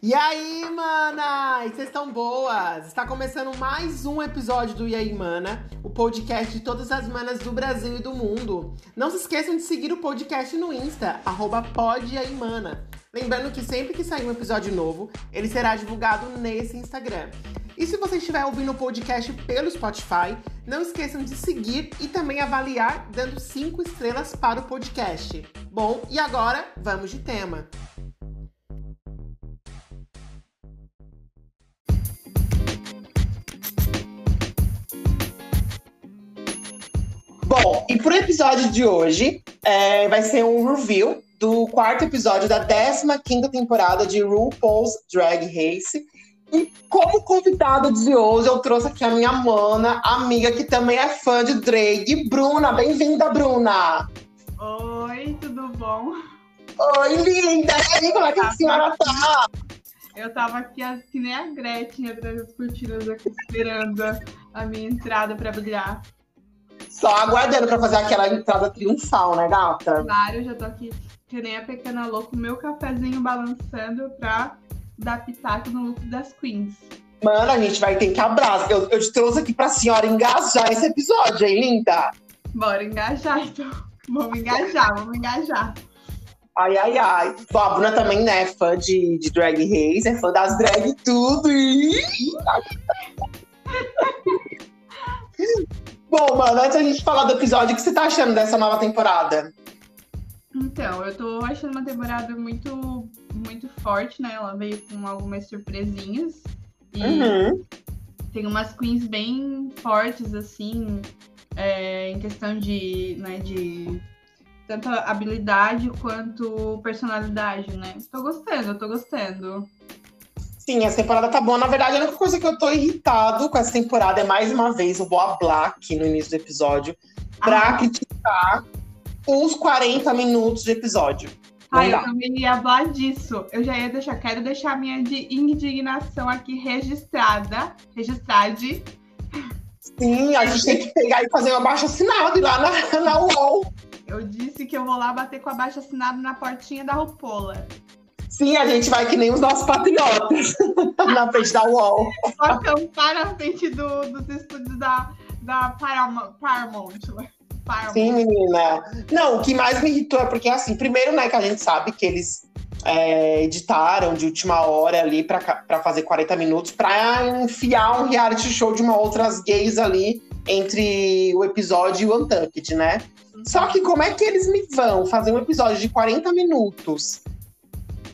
E aí, mana? E vocês estão boas? Está começando mais um episódio do E aí, mana, o podcast de todas as manas do Brasil e do mundo. Não se esqueçam de seguir o podcast no Insta, arroba. Lembrando que sempre que sair um episódio novo, ele será divulgado nesse Instagram. E se você estiver ouvindo o podcast pelo Spotify, não esqueçam de seguir e também avaliar dando 5 estrelas para o podcast. Bom, e agora vamos de tema. Bom, e pro episódio de hoje, é, vai ser um review do quarto episódio da 15 temporada de RuPaul's Drag Race. E como convidada de hoje, eu trouxe aqui a minha mana, amiga que também é fã de drag, Bruna. Bem-vinda, Bruna! Oi, tudo bom? Oi, linda! E aí, como é que a senhora tá? Eu tava aqui que nem a Gretchen atrás das cortinas, aqui esperando a minha entrada para brilhar. Só aguardando pra fazer aquela entrada triunfal, né, gata? Claro, eu já tô aqui que nem a pequena louca, meu cafezinho balançando pra dar pitaco no look das queens. Mano, a gente vai ter que abraçar. Eu, eu te trouxe aqui pra senhora engajar esse episódio, hein, linda? Bora engajar, então. Vamos engajar, vamos engajar. Ai, ai, ai. Bom, a Bruna também, né, é fã de, de Drag Race, é fã das drag tudo. Bom, mano, antes da gente falar do episódio, o que você tá achando dessa nova temporada? Então, eu tô achando uma temporada muito, muito forte, né? Ela veio com algumas surpresinhas. E uhum. tem umas queens bem fortes, assim, é, em questão de, né, de tanto habilidade quanto personalidade, né? Tô gostando, eu tô gostando. Sim, essa temporada tá boa. Na verdade, a única coisa que eu tô irritado com essa temporada é mais uma vez o Boa Black no início do episódio pra ah. criticar os 40 minutos de episódio. Ah, eu também ia falar disso. Eu já ia deixar, quero deixar minha indignação aqui registrada. Registrada. Sim, a gente tem que pegar e fazer um abaixo assinado lá na, na UOL. Eu disse que eu vou lá bater com abaixo assinado na portinha da Rupola. Sim, a gente vai que nem os nossos patriotas na frente da UOL. Acampar na frente do, dos estúdios da, da Paramount. Paramount. Sim, menina. Não, o que mais me irritou é porque, assim, primeiro, né, que a gente sabe que eles é, editaram de última hora ali para fazer 40 minutos para enfiar um reality show de uma outras gays ali entre o episódio e o Untucked, né? Só que como é que eles me vão fazer um episódio de 40 minutos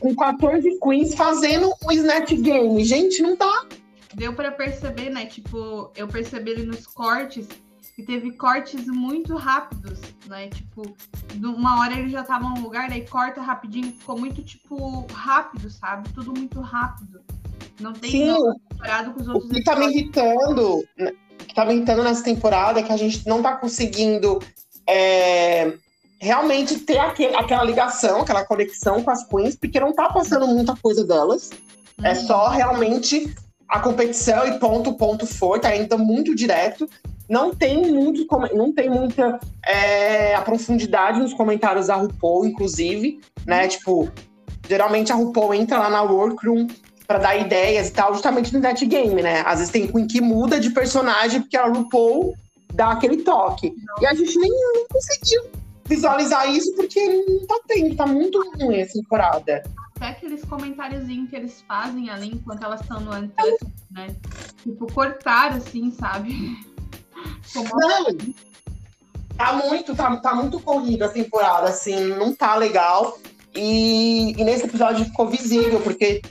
com 14 queens fazendo um Snatch Game. Gente, não dá. Deu para perceber, né? Tipo, eu percebi ali nos cortes que teve cortes muito rápidos, né? Tipo, uma hora ele já tava num lugar, daí corta rapidinho, ficou muito, tipo, rápido, sabe? Tudo muito rápido. Não tem Sim, comparado com os outros. O que tá me irritando, né, o que tá me irritando nessa temporada é que a gente não tá conseguindo é, realmente ter aquele, aquela ligação, aquela conexão com as queens, porque não tá passando muita coisa delas. É uhum. É só realmente a competição e ponto, ponto foi, tá ainda muito direto. Não tem muito, não tem muita é, a profundidade nos comentários da RuPaul, inclusive, né? Tipo, geralmente a RuPaul entra lá na workroom para dar ideias e tal, justamente no net game, né? Às vezes tem Queen que muda de personagem porque a RuPaul dá aquele toque. E a gente nem não conseguiu visualizar isso porque não tá tendo, tá muito ruim essa temporada. Até aqueles comentáriozinhos que eles fazem ali enquanto elas estão no Untucked, né? Tipo, cortar assim, sabe? Como... Não, tá muito, tá, tá muito corrida a temporada, assim, não tá legal. E, e nesse episódio ficou visível, porque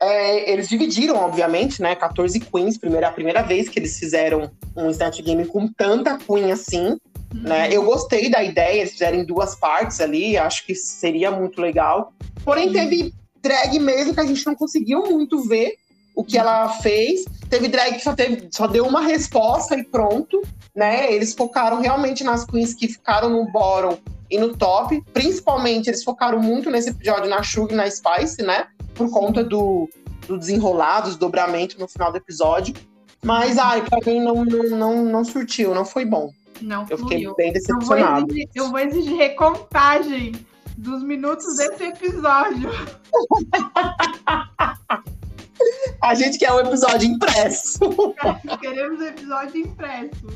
é, eles dividiram, obviamente, né? 14 queens, primeira, a primeira vez que eles fizeram um Snatch Game com tanta queen assim. Né? Uhum. Eu gostei da ideia, eles fizerem duas partes ali, acho que seria muito legal. Porém, uhum. teve drag mesmo que a gente não conseguiu muito ver o que ela fez. Teve drag que só, teve, só deu uma resposta e pronto, né? Eles focaram realmente nas queens que ficaram no bottom e no top. Principalmente, eles focaram muito nesse episódio na Sugar e na Spice, né? Por conta do, do desenrolar, do desdobramento no final do episódio. Mas, ai, pra mim não, não, não, não surtiu, não foi bom. Não eu fiquei bem decepcionado. Eu vou, exigir, eu vou exigir recontagem dos minutos desse episódio. A gente quer um episódio impresso. Queremos um episódio impresso.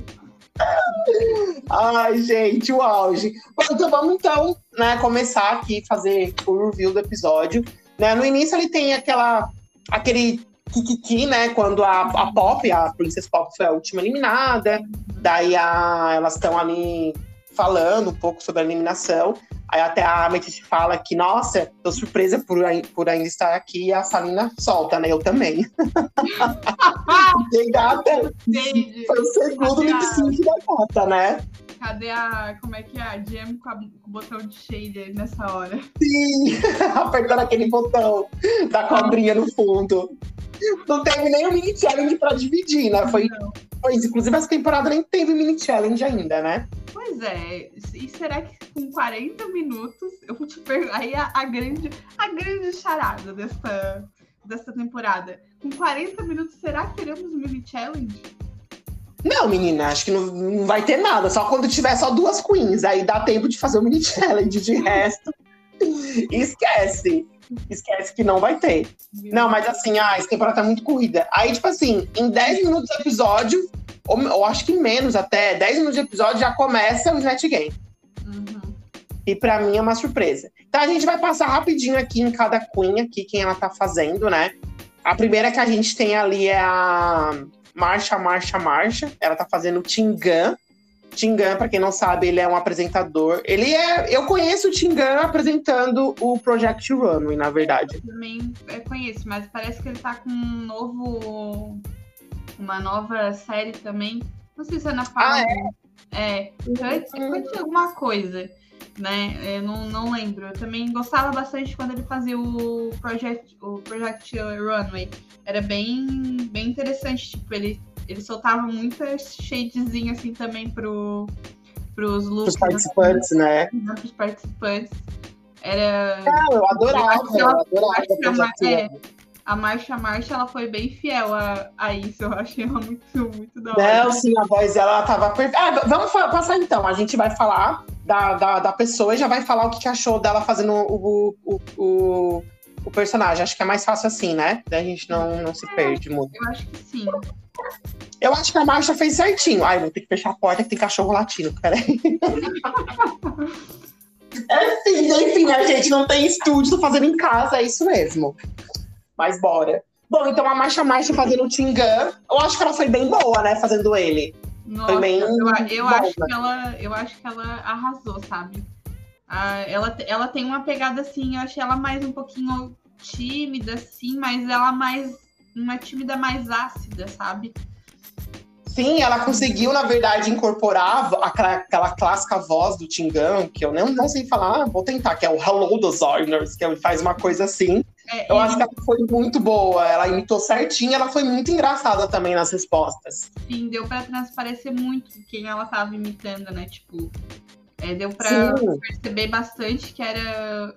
Ai, gente, o auge. Bom, então vamos então, né, começar aqui fazer o review do episódio. Né? No início ele tem aquela aquele kikiki, né? Quando a, a Pop, a Princess Pop foi a última eliminada. Daí a, elas estão ali falando um pouco sobre a eliminação. Aí até a Amethyst fala que, nossa, tô surpresa por, por ainda estar aqui e a Salina solta, né? Eu também. Gata. Foi o segundo lip sync da gata, né? Cadê a. Como é que é? A Jam com, a, com o botão de shade aí nessa hora. Sim! Apertando aquele botão da cobrinha no fundo. Não teve nem o mini challenge pra dividir, né? Foi, foi, inclusive, essa temporada nem teve mini challenge ainda, né? Pois é. E será que com 40 minutos eu vou te perguntar? Aí a, a, grande, a grande charada dessa, dessa temporada. Com 40 minutos, será que teremos mini challenge? Não, menina, acho que não, não vai ter nada. Só quando tiver só duas queens. Aí dá tempo de fazer o mini challenge. De resto, esquece. Esquece que não vai ter. Não, mas assim, ah, essa temporada tá muito corrida. Aí, tipo assim, em 10 minutos de episódio, ou, ou acho que menos até, 10 minutos de episódio já começa o Snatch Game. Uhum. E pra mim é uma surpresa. Então a gente vai passar rapidinho aqui em cada queen, aqui, quem ela tá fazendo, né? A primeira que a gente tem ali é a Marcha, Marcha, Marcha. Ela tá fazendo o Tingan. Tingan, para quem não sabe, ele é um apresentador. Ele é. Eu conheço o Tingan apresentando o Project Runway, na verdade. Eu também conheço, mas parece que ele tá com um novo. Uma nova série também. Não sei se é na Ah, é? É. Foi alguma coisa né? Eu não, não lembro. Eu também gostava bastante quando ele fazia o Project, o Project Runway. Era bem, bem interessante. Tipo, ele, ele soltava muitas shadezinhas assim também pro, pros looks. Pros participantes, né? né? Pros participantes. Era. Ah, eu adorava, eu adorava. É, a Marcha Marcha, ela foi bem fiel a, a isso. Eu achei ela muito, muito da hora. Não, sim, a voz dela tava perfeita. Ah, vamos passar então. A gente vai falar da, da, da, pessoa e já vai falar o que, achou dela fazendo o, o, o, o, personagem. Acho que é mais fácil assim, né? Daí a gente não, não se perde muito. Eu acho que sim. Eu acho que a Marcha fez certinho. Ai, vou ter que fechar a porta que tem cachorro latino. Peraí. É, sim, enfim, a gente não tem estúdio, tô fazendo em casa, é isso mesmo. Mas bora. Bom, então a Marcha Marcha fazendo o Tingan, eu acho que ela foi bem boa, né, fazendo ele. Nossa, foi bem eu, eu acho que ela, eu acho que ela arrasou, sabe? Ah, ela, ela tem uma pegada assim, eu achei ela mais um pouquinho tímida, assim, mas ela mais. Uma tímida mais ácida, sabe? Sim, ela conseguiu, na verdade, incorporar aquela clássica voz do Tingan, que eu não, não sei falar, vou tentar, que é o Hello Designers, que ele faz uma coisa assim. É, eu acho que ela foi muito boa, ela imitou certinho, ela foi muito engraçada também nas respostas. Sim, deu para transparecer muito quem ela estava imitando, né? Tipo, é, deu para perceber bastante que era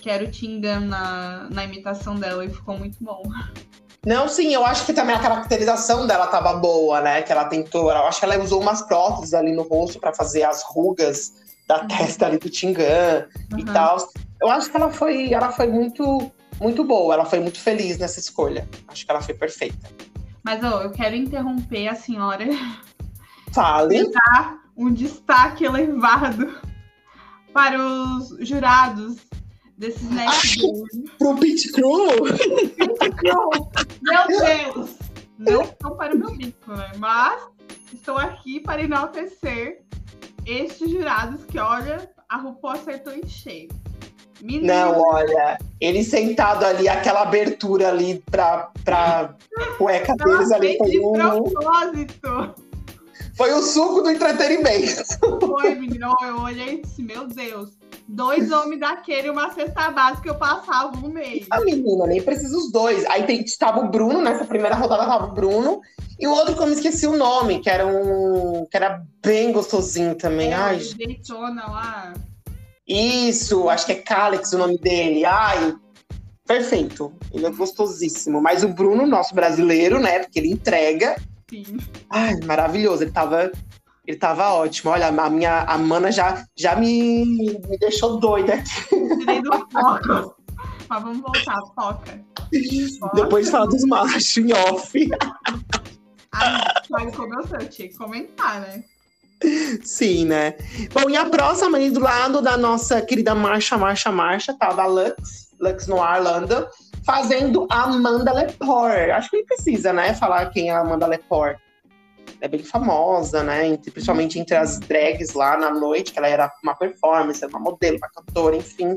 que era o Tingan na, na imitação dela e ficou muito bom. Não, sim, eu acho que também a caracterização dela tava boa, né? Que ela tentou, eu acho que ela usou umas próteses ali no rosto para fazer as rugas da uhum. testa ali do Tingan uhum. e tal. Eu acho que ela foi, ela foi muito, muito boa. Ela foi muito feliz nessa escolha. Acho que ela foi perfeita. Mas ó, eu quero interromper a senhora. Fale. Dar um destaque elevado para os jurados desses Netflix. Pro Pit Crew? Pit Crew! Meu Deus! Não para o meu bico, né? Mas estou aqui para enaltecer estes jurados que, olha, a RuPaul acertou em cheio. Menino. Não, olha, ele sentado ali, aquela abertura ali pra, pra cueca deles ali foi um. Propósito. Foi o suco do entretenimento. Foi, menino. Eu olhei e disse, meu Deus dois homens daquele e uma cesta básica eu passava um mês. A menina, nem precisa os dois. Aí tem, estava o Bruno, nessa primeira rodada tava o Bruno, e o outro que eu me esqueci o nome, que era um. que era bem gostosinho também. É, Ai, Daytona lá. Isso, acho que é Calix o nome dele. Ai, perfeito. Ele é gostosíssimo. Mas o Bruno, nosso brasileiro, né? Porque ele entrega. Sim. Ai, maravilhoso. Ele tava ele tava ótimo. Olha, a minha a mana já, já me, me deixou doida aqui. Tirei do foco. Mas vamos voltar, foca. Depois fala dos machos em off. Ah, sabe como eu sou, eu tinha que comentar, né? Sim, né? Bom, e a próxima ali do lado da nossa querida Marcha, Marcha, Marcha, tá? Da Lux, Lux Noir London, fazendo a Amanda Lepore. Acho que nem precisa, né, falar quem é a Amanda Lepore. É bem famosa, né? Principalmente entre as drags lá na noite, que ela era uma performance, uma modelo, uma cantora, enfim.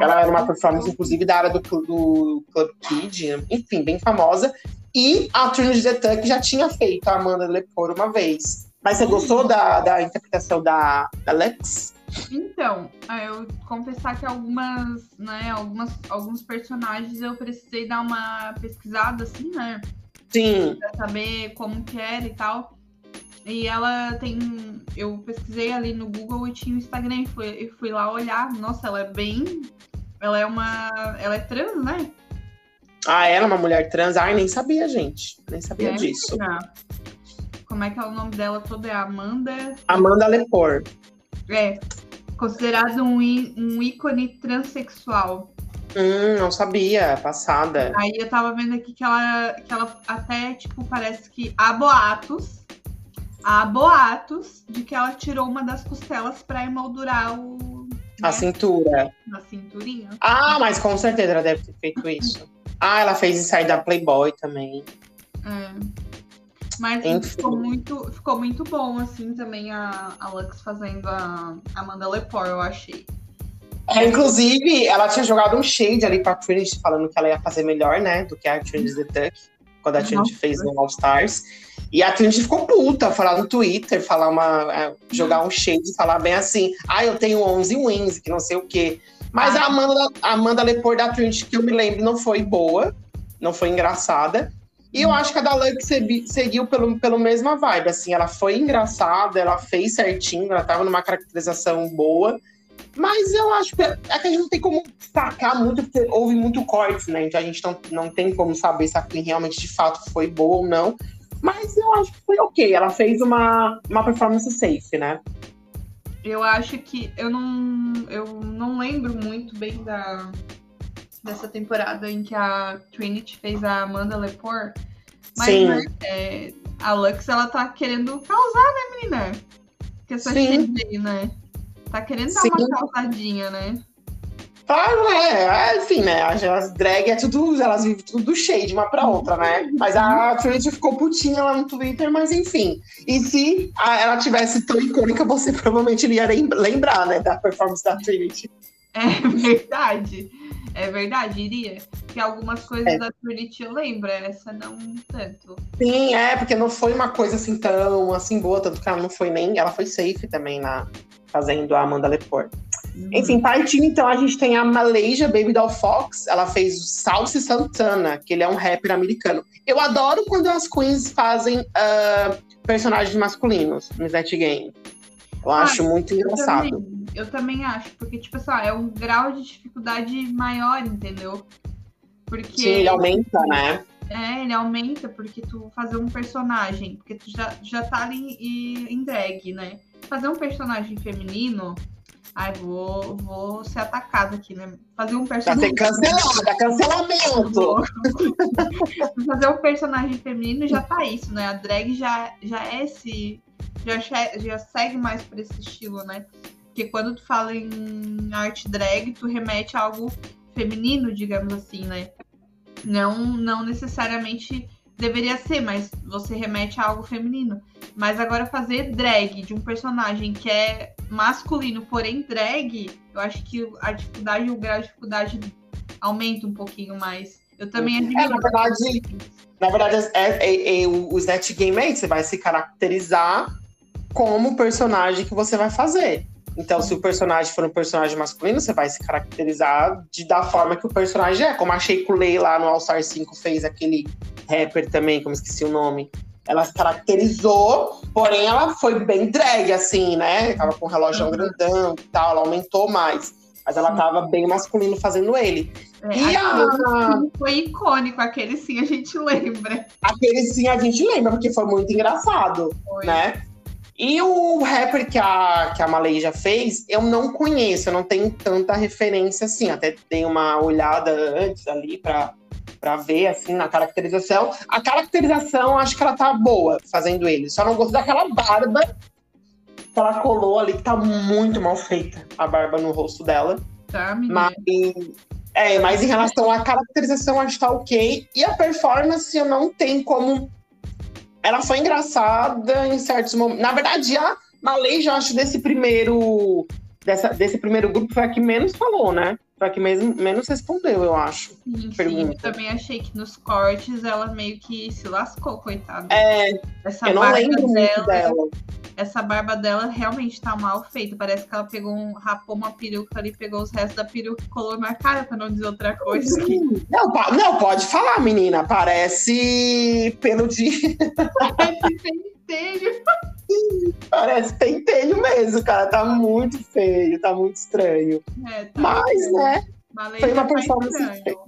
Ela era uma performance, inclusive, da área do, do Club Kid, enfim, bem famosa. E a Trinity the Tuck já tinha feito a Amanda Lepore uma vez. Mas você gostou da, da interpretação da, da Lex? Então, eu confessar que algumas, né, algumas, alguns personagens eu precisei dar uma pesquisada, assim, né? Sim. Pra saber como que era e tal. E ela tem. Eu pesquisei ali no Google e tinha o Instagram e fui, fui lá olhar. Nossa, ela é bem. Ela é uma. Ela é trans, né? Ah, ela é uma mulher trans? Ai, nem sabia, gente. Nem sabia é, disso. Não. Como é que é o nome dela todo? É Amanda. Amanda Lepore. É. Considerado um, um ícone transexual. Hum, não sabia, passada. Aí eu tava vendo aqui que ela, que ela até, tipo, parece que há boatos. Há boatos de que ela tirou uma das costelas pra emoldurar o. A né? cintura. Na cinturinha. Ah, mas com certeza ela deve ter feito isso. Ah, ela fez isso aí da Playboy também. É. Mas Enfim. ficou muito, ficou muito bom, assim, também a, a Lux fazendo a Amanda Lepore, eu achei. É, inclusive, ela tinha jogado um shade ali pra Trinity, falando que ela ia fazer melhor, né, do que a Trinity The Tuck, quando a Trinity Nossa. fez no All Stars. E a Trinity ficou puta, falar no Twitter, falar uma, é, jogar um shade, falar bem assim, ah, eu tenho 11 wins, que não sei o quê. Mas ah. a Amanda, a Amanda Lepore da Trinity, que eu me lembro, não foi boa, não foi engraçada. E eu acho que a da seguiu pelo, pelo mesma vibe, assim, ela foi engraçada, ela fez certinho, ela tava numa caracterização boa, mas eu acho que é que a gente não tem como sacar muito, porque houve muito corte, né? Então a gente não, não tem como saber se a Queen realmente de fato foi boa ou não. Mas eu acho que foi ok. Ela fez uma, uma performance safe, né? Eu acho que eu não, eu não lembro muito bem da, dessa temporada em que a Trinity fez a Amanda Lepore. Mas Sim. Né, é, a Lux, ela tá querendo causar, né, menina? Que essa shade né? Tá querendo dar Sim. uma causadinha, né? Claro, né? Enfim, né? As drag é tudo, elas vivem tudo do shade uma pra outra, né? Mas a Trinity ficou putinha lá no Twitter, mas enfim. E se ela tivesse tão icônica, você provavelmente iria lembrar, né? Da performance da Trinity. É verdade. É verdade, iria. Porque algumas coisas é. da Trinity eu lembro, essa não tanto. Sim, é, porque não foi uma coisa assim tão assim boa, tanto que ela não foi nem. Ela foi safe também na fazendo a Amanda Lepore. Uhum. Enfim, partindo então, a gente tem a Malaysia Baby Doll Fox. Ela fez o Salsi Santana, que ele é um rapper americano. Eu adoro quando as queens fazem uh, personagens masculinos no Net Game. Eu ah, acho muito engraçado. Eu também acho, porque, tipo assim, é um grau de dificuldade maior, entendeu? Porque. Sim, ele aumenta, né? É, ele aumenta porque tu fazer um personagem, porque tu já, já tá ali em drag, né? Fazer um personagem feminino, ai, vou, vou ser atacada aqui, né? Fazer um personagem. Tá cancelada, cancelamento! fazer um personagem feminino já tá isso, né? A drag já, já é esse já, já segue mais por esse estilo, né? Porque quando tu fala em arte drag, tu remete a algo feminino, digamos assim, né? Não, não necessariamente deveria ser, mas você remete a algo feminino. Mas agora fazer drag de um personagem que é masculino, porém drag, eu acho que a dificuldade, o grau de dificuldade aumenta um pouquinho mais. Eu também admiro. É, na verdade, na verdade é, é, é, o Snatch Game aí, você vai se caracterizar como personagem que você vai fazer. Então, se o personagem for um personagem masculino, você vai se caracterizar de, da forma que o personagem é. Como a Shea Coulee lá no All Star 5 fez aquele rapper também, como esqueci o nome. Ela se caracterizou, porém ela foi bem drag, assim, né? Tava com o relógio uhum. grandão e tal, ela aumentou mais. Mas ela tava bem masculino fazendo ele. É, e a... Foi icônico, aquele sim a gente lembra. Aquele sim a gente lembra, porque foi muito engraçado, foi. né? E o rapper que a, que a Malay fez, eu não conheço, eu não tenho tanta referência assim. Até dei uma olhada antes ali para para ver, assim, na caracterização. A caracterização, acho que ela tá boa fazendo ele. Só não gosto daquela barba que ela colou ali, que tá muito mal feita, a barba no rosto dela. Tá, menina. Mas, é, mas em relação à caracterização, acho que tá ok. E a performance, eu não tenho como. Ela foi engraçada em certos momentos. Na verdade, a Malay, eu acho, desse primeiro. Dessa, desse primeiro grupo foi a que menos falou, né? Foi a que mesmo, menos respondeu, eu acho. Sim, sim, eu também achei que nos cortes ela meio que se lascou, coitada. É, Essa eu não barba lembro dela, dela. Essa barba dela realmente tá mal feita. Parece que ela pegou um, rapou uma peruca ali, pegou os restos da peruca e colou na cara, pra não dizer outra coisa. Não, não, pode falar, menina. Parece pelo de. Esse pentelho. Parece pentelho mesmo, cara. Tá muito feio, tá muito estranho. É, tá Mas, né? Malay foi uma tá performance estranho.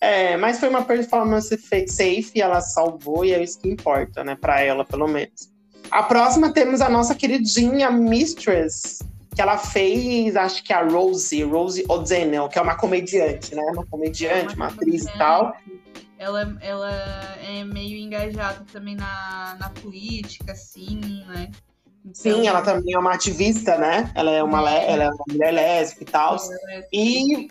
É, mas foi uma performance fe- safe, ela salvou e é isso que importa, né? Pra ela, pelo menos. A próxima temos a nossa queridinha Mistress, que ela fez, acho que a Rosie, Rosie O'Donnell, que é uma comediante, né? Uma comediante, uma atriz e tal. Ela, ela é meio engajada também na, na política, assim, né? Então, Sim, ela também é uma ativista, né? Ela é uma, ela é uma mulher lésbica e tal. é, E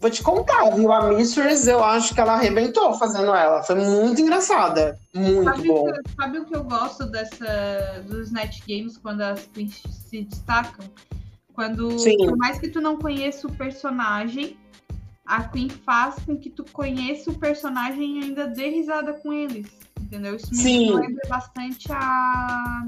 vou te contar, viu? A Mistress, eu acho que ela arrebentou fazendo ela. Foi muito engraçada. Muito Sabe, bom. que- sabe o que eu gosto dessa, dos net games quando as queens se destacam? Quando, Sim. por mais que tu não conheça o personagem, a Queen faz com que tu conheça o personagem e ainda dê risada com eles. Entendeu? Isso me Sim. lembra bastante a.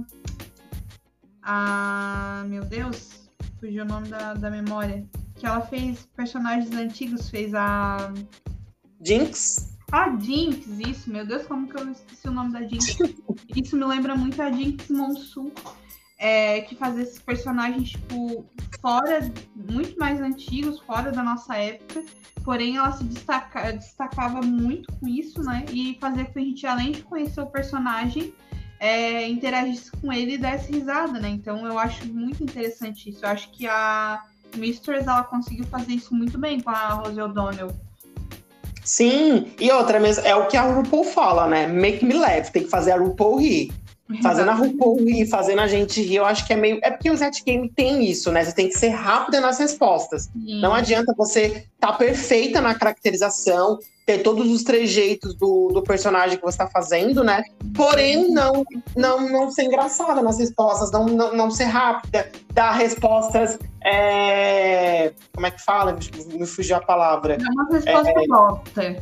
A. Meu Deus, fugiu o nome da, da memória. Que ela fez personagens antigos, fez a. Jinx? A Jinx, isso, meu Deus, como que eu esqueci o nome da Jinx? isso me lembra muito a Jinx Monsoon, é, que fazia esses personagens, tipo, fora, muito mais antigos, fora da nossa época, porém ela se destaca, destacava muito com isso, né? E fazia com que a gente, além de conhecer o personagem, é, interagisse com ele e desse risada, né? Então eu acho muito interessante isso. Eu acho que a Mistress, ela conseguiu fazer isso muito bem com a Rose O'Donnell. Sim, e outra mesmo, é o que a RuPaul fala, né? Make me laugh, tem que fazer a RuPaul rir. Fazendo a RuPaul rir, fazendo a gente rir, eu acho que é meio. É porque o Zet Game tem isso, né? Você tem que ser rápida nas respostas. Sim. Não adianta você estar perfeita na caracterização, ter todos os trejeitos do, do personagem que você está fazendo, né? Porém, não, não, não ser engraçada nas respostas, não, não, não ser rápida, dar respostas. é, Como é que fala? Me- Me fugiu a palavra. É uma resposta bosta.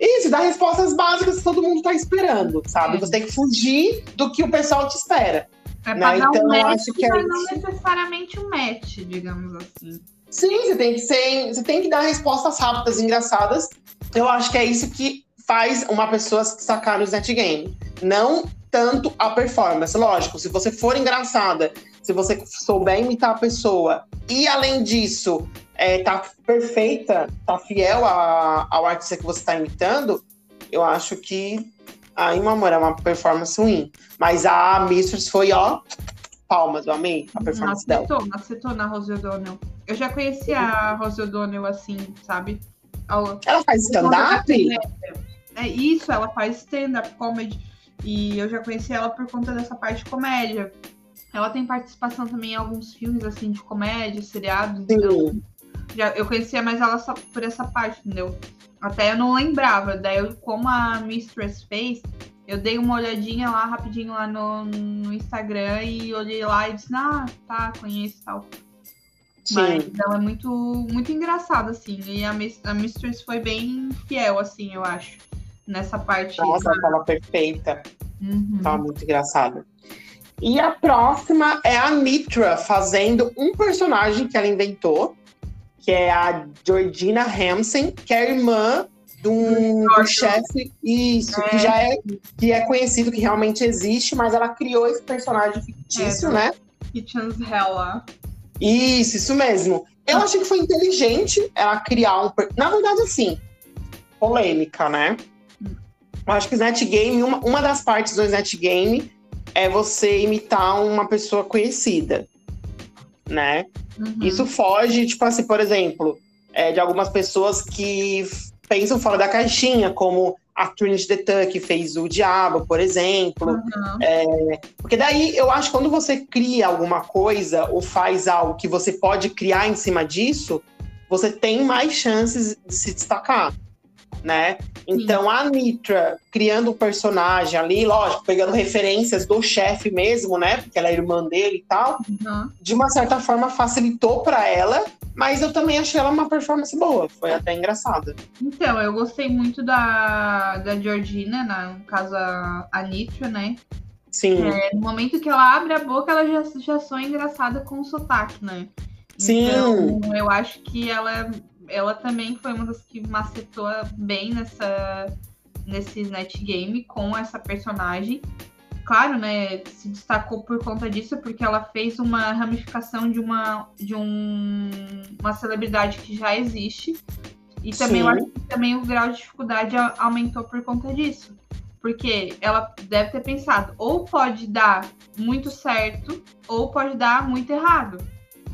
Isso, dar respostas básicas que todo mundo tá esperando, sabe? É. Você tem que fugir do que o pessoal te espera. É Né, dar então, um match, acho que é mas não necessariamente um match, digamos assim. Sim, você tem que ser, você tem que dar respostas rápidas, engraçadas. Eu acho que é isso que faz uma pessoa se destacar no Net Game. Não tanto a performance. Lógico, se você for engraçada, se você souber imitar a pessoa e além disso, é, tá perfeita, tá fiel a- ao artista que você está imitando, eu acho que aí, meu amor, é uma performance ruim. Mas a Mistress foi, ó, palmas, eu amei a performance dela. Acertou, acertou na Rose O'Donnell. Eu já conhecia a Rose O'Donnell assim, sabe? Ao- Ela faz stand-up? É isso, ela faz stand-up comedy. E eu já conheci ela por conta dessa parte de comédia. Ela tem participação também em alguns filmes, assim, de comédia, seriados. Então, já, eu conhecia mais ela só por essa parte, entendeu? Até eu não lembrava. Daí, eu, como a Mistress fez, eu dei uma olhadinha lá rapidinho lá no, no Instagram e olhei lá e disse, ah, tá, conheço e tal. Mas Sim. ela é muito, muito engraçada, assim. E a, a Mistress foi bem fiel, assim, eu acho. Nessa parte. Nossa, ela tava perfeita. Uhum. Tava muito engraçada. E a próxima é a Mitra fazendo um personagem que ela inventou, que é a Georgina Hansen, que é a irmã de um Gordon. chefe, isso, que já é, que é conhecido, que realmente existe, mas ela criou esse personagem fictício, É, né? Kitchen's Hell lá. Isso, isso mesmo. Eu achei que foi inteligente ela criar um. Na verdade, assim, polêmica, né? Eu acho que o Net Game, uma, uma das partes do Net Game é você imitar uma pessoa conhecida, né? Uhum. Isso foge, tipo assim, por exemplo, é, de algumas pessoas que pensam fora da caixinha, como a Trinity the Tuck fez o Diabo, por exemplo. Uhum. É, porque daí eu acho que quando você cria alguma coisa ou faz algo que você pode criar em cima disso, você tem mais chances de se destacar, né? Então a Nitra criando um personagem ali, lógico, pegando referências do chefe mesmo, né? Porque ela é irmã dele e tal, Uhum. de uma certa forma facilitou para ela, mas eu também achei ela uma performance boa, foi até engraçada. Então, eu gostei muito da, da Georgina, na, no caso a, a Nitra, né? Sim, É, no momento que ela abre a boca, ela já, já soa engraçada com o sotaque, né? Sim. Então, eu acho que ela, ela também foi uma das que macetou bem nessa, nesse net game com essa personagem. Claro, né? Se destacou por conta disso, porque ela fez uma ramificação de uma, de um, uma celebridade que já existe. E também eu acho que também o grau de dificuldade aumentou por conta disso. Porque ela deve ter pensado, ou pode dar muito certo, ou pode dar muito errado.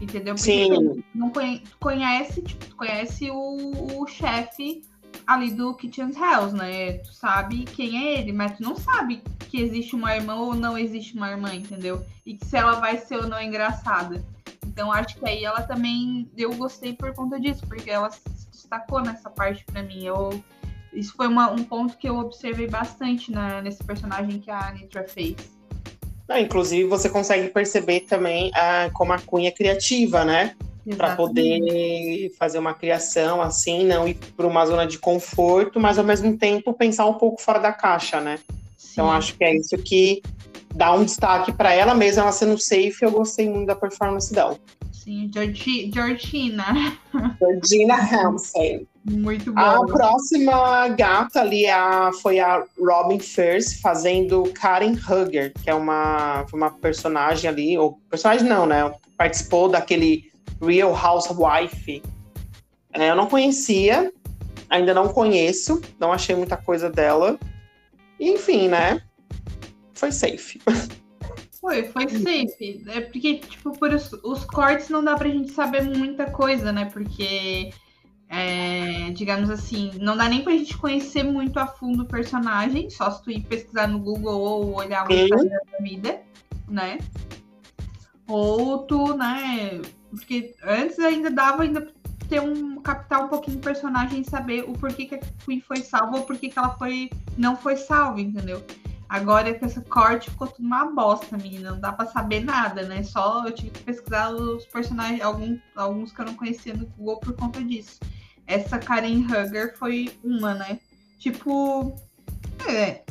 Entendeu? Porque Sim. não conhece, tipo, conhece o, o chefe ali do Kitchen's House, né? Tu sabe quem é ele, mas tu não sabe que existe uma irmã ou não existe uma irmã, entendeu? E que se ela vai ser ou não engraçada. Então acho que aí ela também eu gostei por conta disso, porque ela se destacou nessa parte pra mim. Eu isso foi uma- um ponto que eu observei bastante na, nesse personagem que a Nitra fez. Não, inclusive você consegue perceber também ah, como a Cunha é criativa, né? Para poder fazer uma criação assim, não ir para uma zona de conforto, mas ao mesmo tempo pensar um pouco fora da caixa, né? Então Sim. acho que é isso que dá um destaque para ela mesma, ela sendo safe, eu gostei muito da performance dela. Sim, Georgi- Georgina. Georgina Ramsay. Muito A boa. próxima gata ali é a- foi a Robin Fierce fazendo Karen Hugger, que é uma, uma personagem ali, ou personagem não, né? Participou daquele Real Housewife. É, eu não conhecia, ainda não conheço, não achei muita coisa dela. E, enfim, né? Foi safe. Foi, foi safe. É porque, tipo, por os, os cortes não dá pra gente saber muita coisa, né? Porque, é, digamos assim, não dá nem pra gente conhecer muito a fundo o personagem, só se tu ir pesquisar no Google ou olhar o. Instagram da vida, né? Ou tu, né? Porque antes ainda dava ainda ter um captar um pouquinho do personagem e saber o porquê que a Queen foi salva ou porquê que ela foi não foi salva, entendeu? Agora com esse corte ficou tudo uma bosta, menina. Não dá pra saber nada, né? Só eu tive que pesquisar os personagens, alguns, alguns que eu não conhecia no Google por conta disso. Essa Karen Hugger foi uma, né? Tipo. É.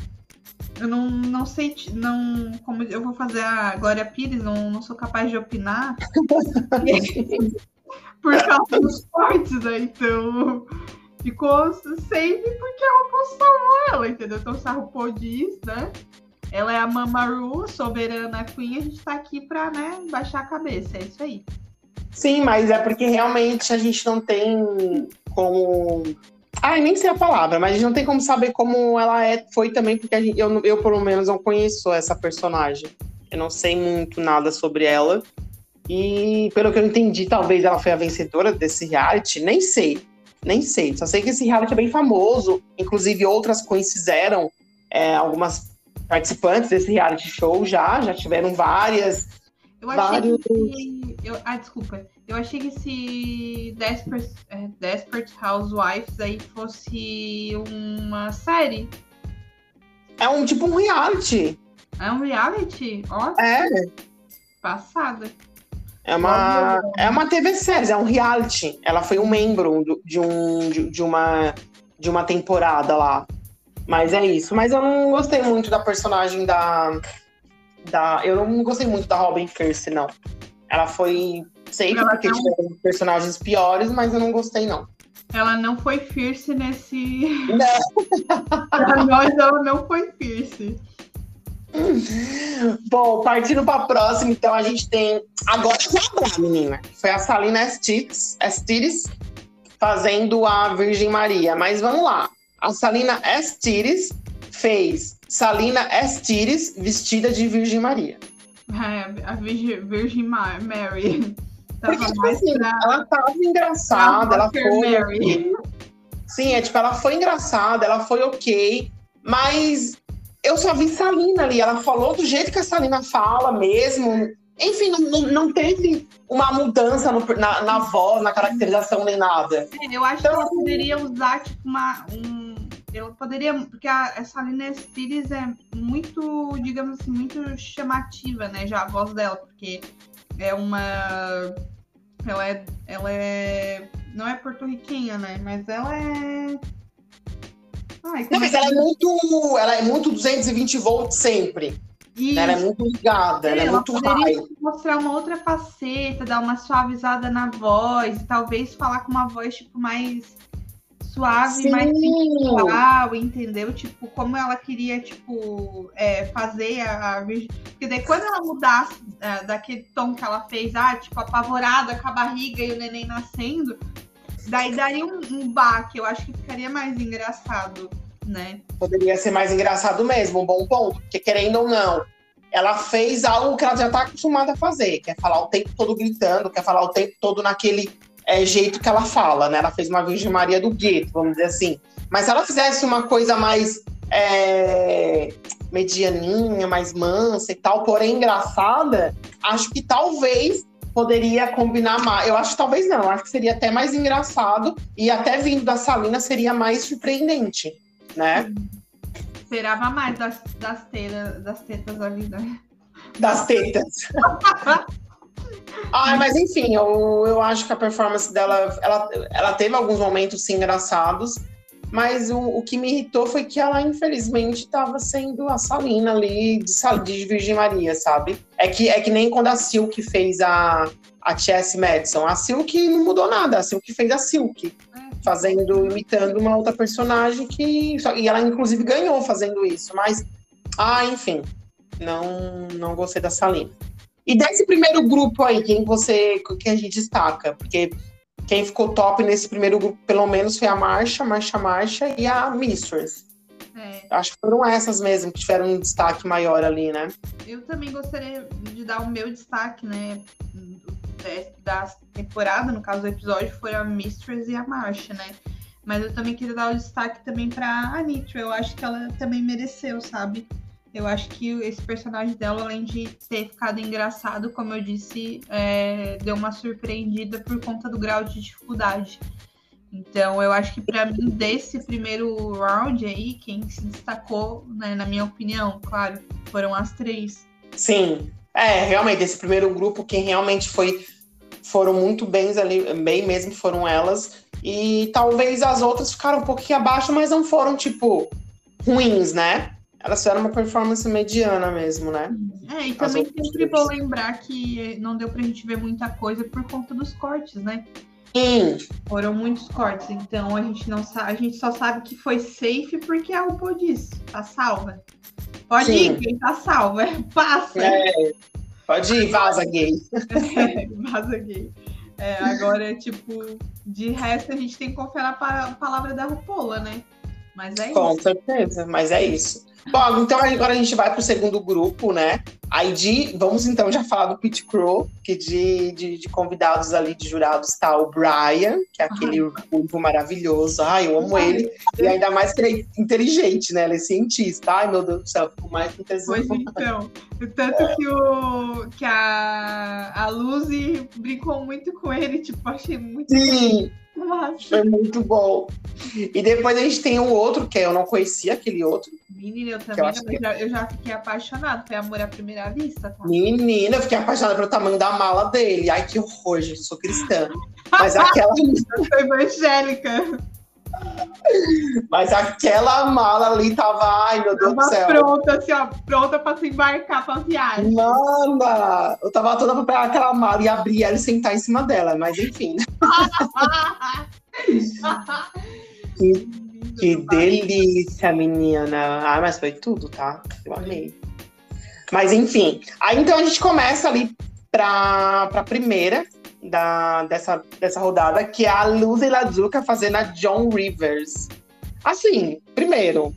Eu não, não sei. Não, como eu vou fazer a Glória Pires, não, não sou capaz de opinar. por causa dos cortes, né? Então. Ficou safe porque ela postou ela, entendeu? Então, RuPaul diz, né? Ela é a Mamaru, soberana Queen, a gente tá aqui pra, né, baixar a cabeça. É isso aí. Sim, mas é porque realmente a gente não tem como. Ai, nem sei a palavra, mas a gente não tem como saber como ela é, foi também, porque gente- eu, eu, pelo menos, não conheço essa personagem. Eu não sei muito nada sobre ela. E, pelo que eu entendi, talvez ela foi a vencedora desse reality. Nem sei. Nem sei. Só sei que esse reality é bem famoso. Inclusive, outras queens fizeram. é, algumas participantes desse reality show já. Já tiveram várias. Eu achei Vários- que. Eu, ah, desculpa. Eu achei que esse Desperate, é, Desperate Housewives aí fosse uma série. É um tipo um reality. É um reality? Ó, É. passada. É uma, é uma TV série, é um reality. Ela foi um membro de, um, de, de uma, de uma temporada lá. Mas é isso. Mas eu não gostei muito da personagem da. da eu não gostei muito da Robin Fierce, não. Ela foi safe Ela porque não- tiveram personagens piores, mas eu não gostei, não. Ela não foi fierce nesse. Não. pra nós, ela não foi fierce. Bom, partindo pra próxima, então a gente tem. Agora que abra, menina. Foi a Salina Estites, Estites fazendo a Virgem Maria. Mas vamos lá. A Salina Estites fez Salina Estites vestida de Virgem Maria. É, a Virgin, Virgin Ma- Porque, tipo assim, pra- ela tava engraçada, ela foi. Mary. Sim, é tipo, ela foi engraçada, ela foi ok, mas eu só vi Salina ali. Ela falou do jeito que a Salina fala mesmo. Enfim, não, não teve uma mudança no, na, na, voz, na caracterização, nem nada. É, eu acho então, que ela poderia usar, tipo, uma. Um, ela poderia. Porque a, a Salina Pires é muito, digamos assim, muito chamativa, né? Já a voz dela, porque é uma. Ela é. Ela é. Não é porto-riquenha, né? Mas ela é Ai, não, mas ela é muito. Ela é muito 220 volts sempre. Isso. Ela é muito ligada, ela, é ela é muito poderia mostrar uma outra faceta, dar uma suavizada na voz, talvez falar com uma voz tipo mais suave, Sim. mais sensual, entendeu? Tipo, como ela queria, tipo, é, fazer a, a Porque daí quando ela mudasse é, daquele tom que ela fez, ah, tipo, apavorada com a barriga e o neném nascendo, Daí daria um, um baque, eu acho que ficaria mais engraçado, né? Poderia ser mais engraçado mesmo, um bom ponto, porque querendo ou não, ela fez algo que ela já está acostumada a fazer, que é falar o tempo todo gritando, quer falar o tempo todo naquele é, jeito que ela fala, né? Ela fez uma Virgem Maria do gueto, vamos dizer assim. Mas se ela fizesse uma coisa mais é, medianinha, mais mansa e tal, porém engraçada, acho que talvez poderia combinar mais. Eu acho que talvez não, acho que seria até mais engraçado e até vindo da Salina seria mais surpreendente, né? Esperava mais das, das, tetas, das tetas ali, né? Das tetas. ah, mas enfim, eu, eu acho que a performance dela, ela, ela teve alguns momentos sim, engraçados, mas o, o que me irritou foi que ela, infelizmente, estava sendo a Salina ali de, de Virgem Maria, sabe? É que, é que nem quando a Silk fez a, a Chess Madison. A Silk não mudou nada, a Silk fez a Silk. Fazendo, imitando uma outra personagem que. E ela, inclusive, ganhou fazendo isso. Mas, ah, enfim, não, não gostei da Salina. E desse primeiro grupo aí, quem você que a gente destaca? Porque quem ficou top nesse primeiro grupo, pelo menos, foi a Marcha, Marcha Marcha e a Mistress. É. Acho que foram essas mesmo que tiveram um destaque maior ali, né? Eu também gostaria de dar o meu destaque, né? Da temporada, no caso do episódio, foi a Mistress e a Marcha, né? Mas eu também queria dar o destaque também pra a Nitro. Eu acho que ela também mereceu, sabe? Eu acho que esse personagem dela, além de ter ficado engraçado, como eu disse, é, deu uma surpreendida por conta do grau de dificuldade. Então, eu acho que para mim, desse primeiro round aí, quem se destacou, né, na minha opinião, claro, foram as três. Sim, é, realmente, esse primeiro grupo, quem realmente foi, foram muito bem ali, bem mesmo, foram elas. E talvez as outras ficaram um pouquinho abaixo, mas não foram, tipo, ruins, né? Elas fizeram uma performance mediana mesmo, né? É, e também sempre vou lembrar que não deu pra gente ver muita coisa por conta dos cortes, né? Sim. Foram muitos cortes, então a gente não sabe, a gente só sabe que foi safe porque a RuPaul disse, tá salva. Pode Sim. ir, quem tá salva, passa. É, pode ir, vaza gay. É, vaza gay. É, agora, tipo, de resto a gente tem que confiar na palavra da RuPaul, né? Mas é Com isso. Com certeza, mas é isso. Bom, então agora a gente vai para o segundo grupo, né? Aí de, vamos então já falar do Pit Crow, que de, de, de, convidados ali, de jurados, está o Brian, que é aquele urbo maravilhoso. Ai, eu amo Ai, ele. E ainda mais que ele é inteligente, né? Ele é cientista. Ai, meu Deus do céu, fico mais que Pois então. Tanto é. que, o, que a, a Lucy brincou muito com ele, tipo, achei muito. Sim. Foi muito bom. E depois a gente tem um outro, que eu não conhecia aquele outro. Menina, eu também eu, que... já, eu já fiquei apaixonada. Foi amor à primeira vista, tá? Menina, eu fiquei apaixonada pelo tamanho da mala dele. Ai, que horror, gente. Sou cristã. Mas aquela. eu sou evangélica. Mas aquela mala ali tava, ai meu Deus tava do céu. Pronta, assim, ó, pronta pra se embarcar pra viagem. Manda! Eu tava toda pra pegar aquela mala e abrir ela e sentar em cima dela, mas enfim. que, que delícia, menina. Ah, mas foi tudo, tá? Eu amei. Mas enfim, aí então a gente começa ali pra, pra primeira, da, dessa, dessa rodada, que é a Luz Lazuka fazendo a John Rivers. Assim, primeiro,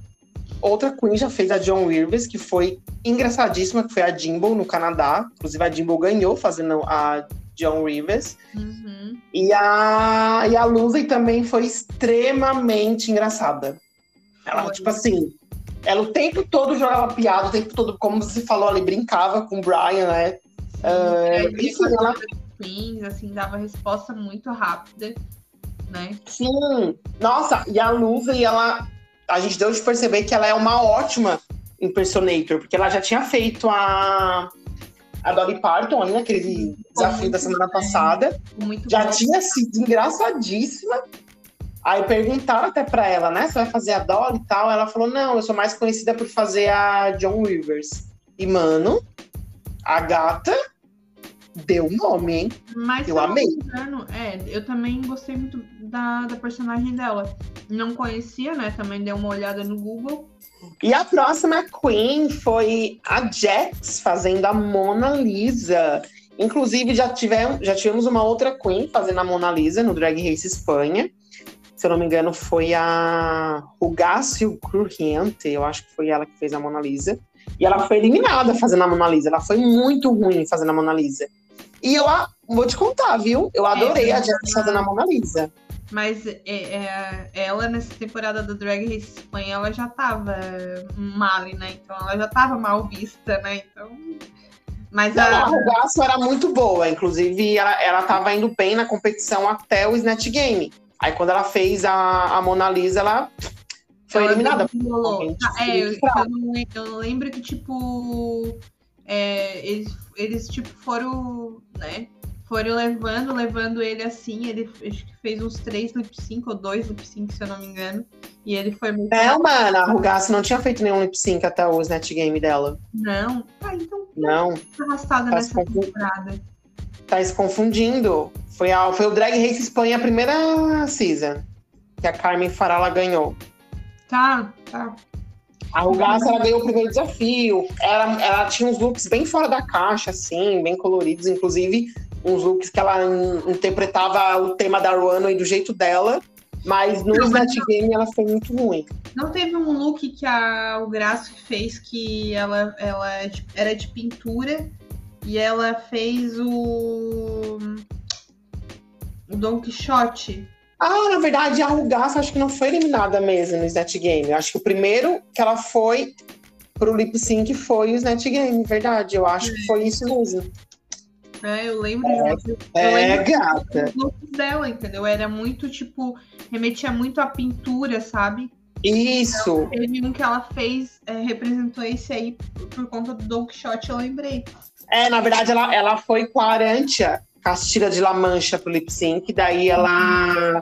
outra Queen já fez a John Rivers, que foi engraçadíssima, que foi a Jimbo no Canadá. Inclusive, a Jimbo ganhou fazendo a John Rivers. Uhum. E, a, e a Lucy também foi extremamente engraçada. Ela, tipo assim, ela o tempo todo jogava piada, o tempo todo, como você falou ali, brincava com o Brian, né? Uh, enfim, ela... Queens, assim, dava resposta muito rápida, né? Sim. Nossa, e a Lucy, ela... A gente deu de perceber que ela é uma ótima impersonator, porque ela já tinha feito a a Dolly Parton ali naquele desafio da semana passada. Muito já bom. tinha sido engraçadíssima. Aí perguntaram até pra ela, né? Você vai fazer a Dolly e tal? Ela falou: não, eu sou mais conhecida por fazer a John Rivers. E, mano, a gata deu nome, hein? Mas eu amei. Engano, é, eu também gostei muito da, da personagem dela. Não conhecia, né? Também dei uma olhada no Google. E a próxima Queen foi a Jax fazendo a Mona Lisa. Inclusive, já tivemos, já tivemos uma outra Queen fazendo a Mona Lisa no Drag Race Espanha. Se eu não me engano, foi a Rugácio Crujiente, eu acho que foi ela que fez a Mona Lisa. E ela foi eliminada fazendo a Mona Lisa. Ela foi muito ruim fazendo a Mona Lisa. E eu vou te contar, viu? Eu adorei é, a Jax fazendo a Mona Lisa. Mas é, é, ela, nessa temporada do Drag Race Espanha, ela já tava mal, né? Então ela já tava mal vista, né? Então. Mas Não, a... a Gasso era muito boa, inclusive ela, ela tava indo bem na competição até o Snatch Game. Aí quando ela fez a, a Mona Lisa, ela foi ela eliminada. Ah, é, eu, eu, lembro que, tipo, é, eles, eles, tipo, foram, né? foram levando, levando ele assim. Ele acho que fez uns três lip sync ou dois lip sync, se eu não me engano. E ele foi muito. É, mano, a Rugaço não tinha feito nenhum lip sync até o Snatch Game dela. Não. Ah, então. Não. Tá arrastada tá nessa temporada. Tá se confundindo. Foi, a, foi o Drag Race Espanha a primeira season. Que a Carmen Farala ganhou. Tá, tá. A Rugaça, ela ganhou o primeiro desafio. Ela, ela tinha uns looks bem fora da caixa, assim, bem coloridos. Inclusive, uns looks que ela interpretava o tema da Runway do jeito dela, mas no Snatch Game ela foi muito ruim. Não teve um look que a, o Graço fez que ela, ela era de pintura e ela fez o, o Don Quixote. Ah, na verdade, a Rugaça acho que não foi eliminada mesmo no Snatch Game. Eu acho que o primeiro que ela foi pro lip sync foi o Snatch Game, verdade. Eu acho é. que foi isso mesmo. É, eu lembro. É, de, é gata. dela, entendeu? Era muito, tipo, remetia muito à pintura, sabe? Isso. Então, teve um que ela fez, é, representou esse aí por conta do Don Quixote, eu lembrei. É, na verdade, ela, ela foi com a Arantia, Castilha de La Mancha pro lip sync, daí ela,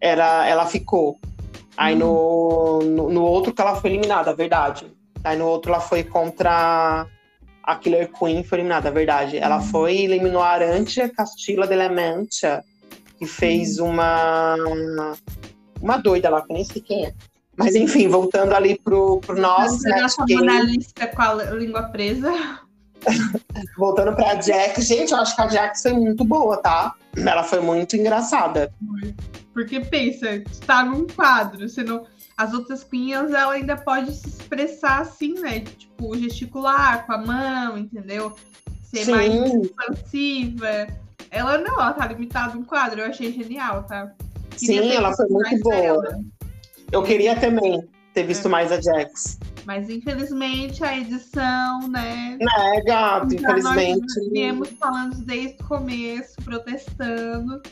era, ela ficou. Aí no, no, no, outro que ela foi eliminada, verdade. Aí no outro ela foi contra a Killer Queen foi eliminada, é verdade. Ela foi e eliminou a Arantia Castilla de Lemantia, que fez uma uma doida lá, que nem sei quem é. Mas enfim, voltando ali pro, pro nosso. Nossa jornalista com a língua presa. voltando pra Jax, gente, eu acho que a Jax foi muito boa, tá? Ela foi muito engraçada. Porque pensa, está num quadro, você não as outras queens, ela ainda pode se expressar assim, né? Tipo, gesticular com a mão, entendeu? Ser Sim. mais expansiva. Ela não, ela tá limitada no quadro, eu achei genial, tá? Queria Sim, ela foi muito boa. Eu queria também ter visto é. mais a Jax. Mas infelizmente a edição, né? É, gato, infelizmente. Nós viemos falando desde o começo, protestando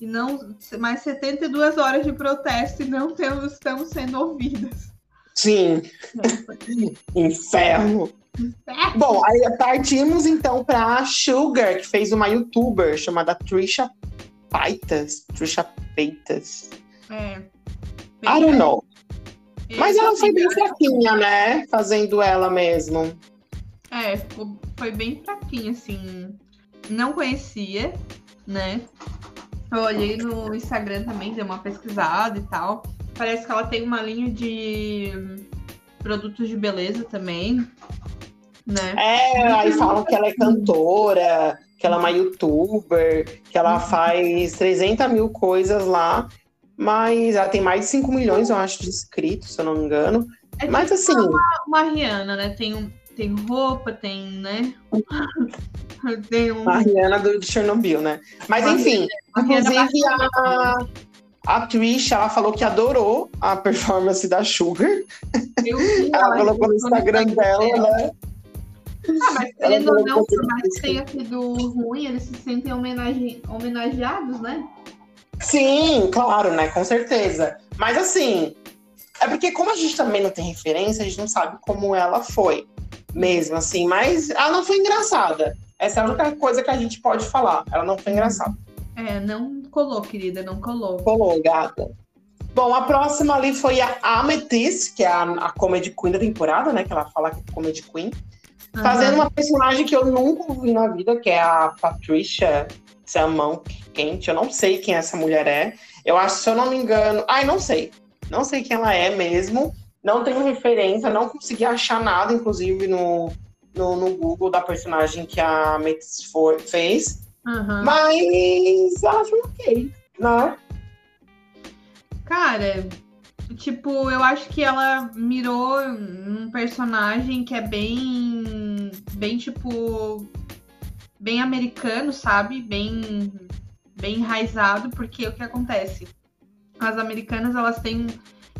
e não mais 72 horas de protesto e não temos, estamos sendo ouvidas. Sim. Inferno. Bom, aí partimos então para Sugar, que fez uma youtuber chamada Trisha Paitas. Trisha Peitas. É. I don't know. Mas ela foi bem fraquinha, né? Fazendo ela mesmo. É, foi bem fraquinha, assim. Não conhecia, né? Eu olhei no Instagram também, dei uma pesquisada e tal. Parece que ela tem uma linha de produtos de beleza também, né? É, aí falam que ela é cantora, que ela é uma youtuber, que ela uhum. faz 300 mil coisas lá, mas ela tem mais de 5 milhões, eu acho, de inscritos, se eu não me engano. É mas tipo assim. Uma, uma Rihanna, né? Tem, tem roupa, tem, né? Tem um... Mariana do de Chernobyl, né? Mas enfim, inclusive a, a Trish, ela falou que adorou a performance da Sugar. ela colocou no Instagram dela, né? Ah, mas querendo ou não, por mais que tenha sido ruim, eles se sentem homenage... homenageados, né? Sim, claro, né? Com certeza. Mas assim, é porque como a gente também não tem referência, a gente não sabe como ela foi mesmo, assim. Mas ela não foi engraçada. Essa é a única coisa que a gente pode falar. Ela não foi engraçada. É, não colou, querida, não colou. Colou, gata. Bom, a próxima ali foi a Amethyst, que é a, a Comedy Queen da temporada, né? Que ela fala que é Comedy Queen. Uhum. Fazendo uma personagem que eu nunca vi na vida, que é a Patricia Salmão Quente. Eu não sei quem essa mulher é. Eu acho, se eu não me engano. Ai, não sei. Não sei quem ela é mesmo. Não tenho referência, não consegui achar nada, inclusive, no, no, no Google da personagem que a Amethyst fez. Uhum. Mas acho ok, né? Cara, tipo, eu acho que ela mirou um personagem que é bem. bem, tipo. Bem americano, sabe? Bem. bem enraizado, porque o que acontece? As americanas, elas têm.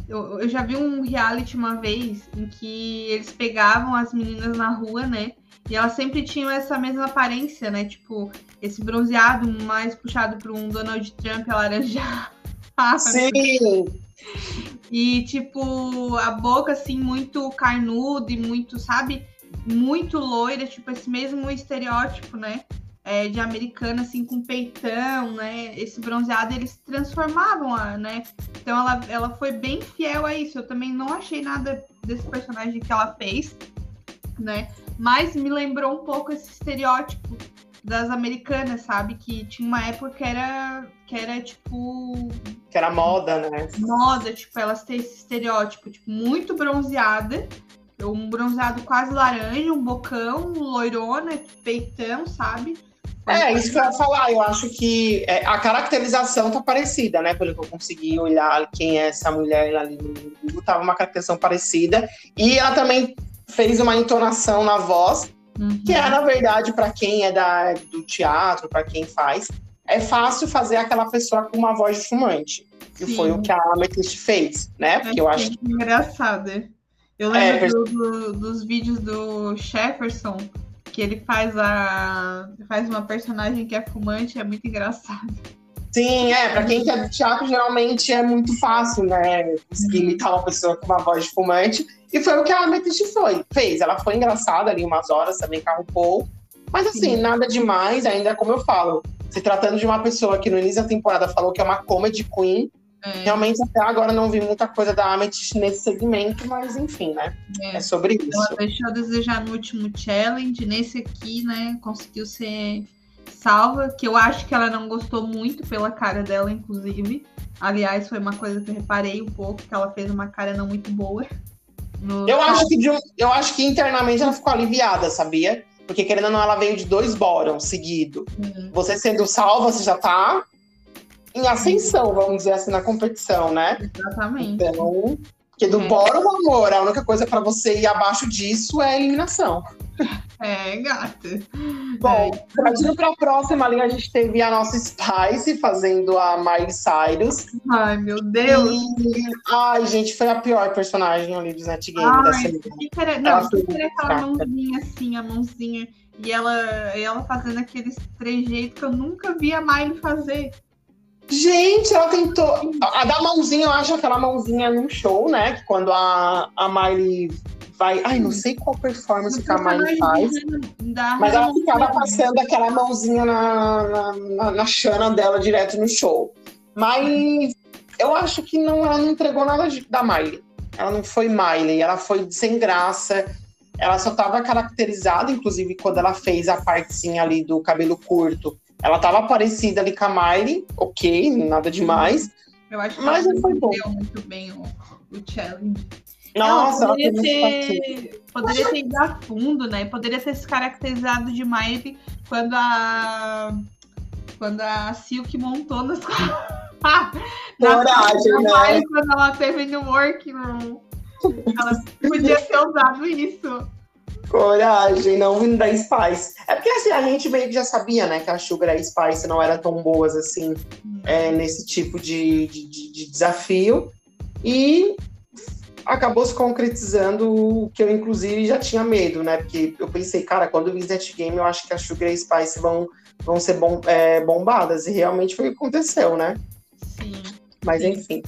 Eu, eu já vi um reality uma vez em que eles pegavam as meninas na rua, né? E elas sempre tinham essa mesma aparência, né? Tipo, esse bronzeado mais puxado para um Donald Trump alaranjado. Sim! E, tipo, a boca, assim, muito carnuda e muito, sabe? Muito loira, tipo, esse mesmo estereótipo, né? É, de americana, assim, com peitão, né? Esse bronzeado, eles transformavam, né? Então, ela, ela foi bem fiel a isso. Eu também não achei nada desse personagem que ela fez, né? Mas me lembrou um pouco esse estereótipo das americanas, sabe? Que tinha uma época que era, que era tipo. Que era moda, né? Moda, tipo, elas têm esse estereótipo, tipo, muito bronzeada. Um bronzeado quase laranja, um bocão, loirona, peitão, sabe? É, isso que eu ia falar. Eu acho que é, a caracterização tá parecida, né? Pelo que eu consegui olhar quem é essa mulher ali no Google, tava uma caracterização parecida. E ela também fez uma entonação na voz, uhum. que é, na verdade, para quem é da, do teatro, para quem faz, é fácil fazer aquela pessoa com uma voz de fumante. Que Sim. foi o que a Amethyst fez, né? Porque é eu acho que... engraçado. Eu é, lembro é, do, do, dos vídeos do Jefferson, que ele faz a faz uma personagem que é fumante, é muito engraçado. Sim, é, pra quem quer teatro, geralmente é muito fácil, né? Conseguir uhum. imitar uma pessoa com uma voz de fumante. E foi o que a Amethyst foi, fez. Ela foi engraçada ali umas horas, também carrupou. Mas assim, Sim. nada demais, ainda como eu falo. Se tratando de uma pessoa que no início da temporada falou que é uma comedy queen, é. realmente até agora não vi muita coisa da Amethyst nesse segmento, mas enfim, né? É, é sobre isso. Ela deixou a desejar no último challenge, nesse aqui, né? Conseguiu ser salva, que eu acho que ela não gostou muito pela cara dela, inclusive. Aliás, foi uma coisa que eu reparei um pouco, que ela fez uma cara não muito boa. Eu acho, que um, eu acho que internamente ela ficou aliviada, sabia? Porque querendo ou não, ela veio de dois bórum seguido. Uhum. Você sendo salva, você já tá em ascensão, vamos dizer assim, na competição, né? Exatamente. Então, porque do é. bórum, amor, a única coisa para você ir abaixo disso é a eliminação. É, gata. Bom, é. partindo para a próxima linha, a gente teve a nossa Spice fazendo a Miley Cyrus. Ai, meu Deus. E... Ai, gente, foi a pior personagem ali do Net Game da semana. Era... Não, ela foi aquela mãozinha assim, a mãozinha. E ela, ela fazendo aqueles trejeitos que eu nunca vi a Miley fazer. Gente, ela tentou. A da mãozinha, eu acho aquela mãozinha num show, né? Que quando a, a Miley vai. Ai, não sei qual performance que a Miley faz. Mas ela ficava passando aquela mãozinha na, na, na, na chana dela direto no show. Mas eu acho que não, ela não entregou nada de, da Miley. Ela não foi Miley, ela foi sem graça. Ela só estava caracterizada, inclusive, quando ela fez a partezinha ali do cabelo curto. Ela estava parecida ali com a Miley, ok, nada demais. Eu acho que mas ela foi bom. muito bem o, o challenge. Nossa, ela poderia ter, poderia ter ido a fundo, né? Poderia ter se caracterizado de Miley quando a quando a Silk montou nas Coragem, né? Quando ela teve no work, ela podia ter usado isso. Coragem, não vindo da Spice. É porque assim, a gente meio que já sabia, né, que a Sugar e a Spice não eram tão boas assim é, nesse tipo de, de, de, desafio. E acabou se concretizando o que eu, inclusive, já tinha medo, né? Porque eu pensei, cara, quando eu vi Snatch Game, eu acho que a Sugar e a Spice vão, vão ser bom, é, bombadas. E realmente foi o que aconteceu, né? Sim. Mas enfim.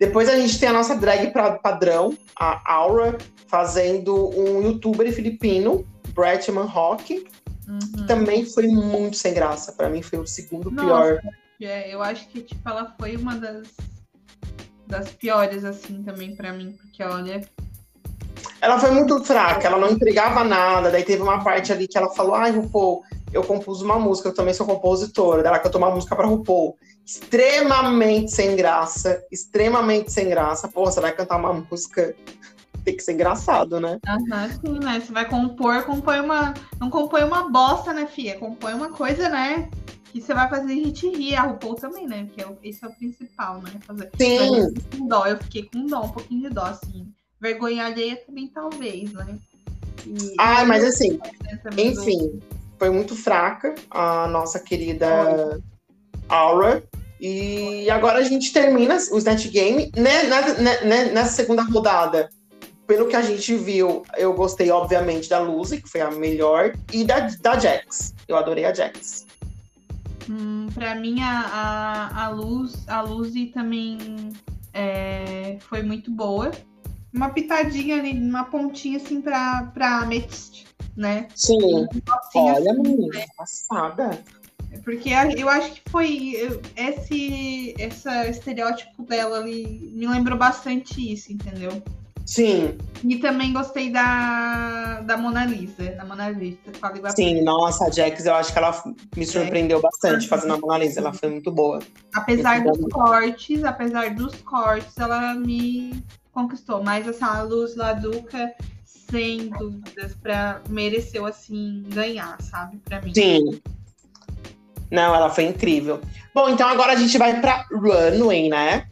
Depois a gente tem a nossa drag padrão, a Aura, fazendo um youtuber filipino, Bretman Rock, uhum. que também foi muito sem graça. Para mim foi o segundo Nossa, pior. É, eu acho que tipo ela foi uma das das piores assim também para mim, porque olha, ela foi muito fraca, ela não entregava nada. Daí teve uma parte ali que ela falou: Ai, RuPaul, eu compus uma música, eu também sou compositora. Ela cantou uma música pra RuPaul. Extremamente sem graça, extremamente sem graça. Pô, você vai cantar uma música tem que ser engraçado, né? Aham, sim, né? Você vai compor, compõe uma. Não compõe uma bosta, né, Fia? Compõe uma coisa, né? Que você vai fazer a gente rir, a RuPaul também, né? Porque é esse é o principal, né? Fazer. Sim. Com dó, eu fiquei com dó, um pouquinho de dó, assim. Vergonha alheia também, talvez, né? E, ah, mas assim, enfim, do... foi muito fraca a nossa querida Aura. E agora a gente termina o Snatch Game. Né, né, né, nessa segunda rodada, pelo que a gente viu, eu gostei, obviamente, da Lucy, que foi a melhor, e da, da Jax. Eu adorei a Jax. Hum, pra mim, a, a, a, Luz, a Lucy também é, foi muito boa. Uma pitadinha ali, uma pontinha assim pra, pra Amethyst, né? Sim. Olha, assim, menina, né? passada. Porque eu acho que foi esse, esse estereótipo dela ali me lembrou bastante isso, entendeu? Sim. E também gostei da, da Mona Lisa, da Mona Lisa. Sim, nossa, a Jax, eu acho que ela me surpreendeu bastante fazendo a Mona Lisa, ela foi muito boa. Apesar dos cortes, apesar dos cortes, ela me conquistou. Mas essa Luz Laduca, sem dúvidas, pra, mereceu, assim, ganhar, sabe, pra mim. Sim. Não, ela foi incrível. Bom, então agora a gente vai pra Runway, né?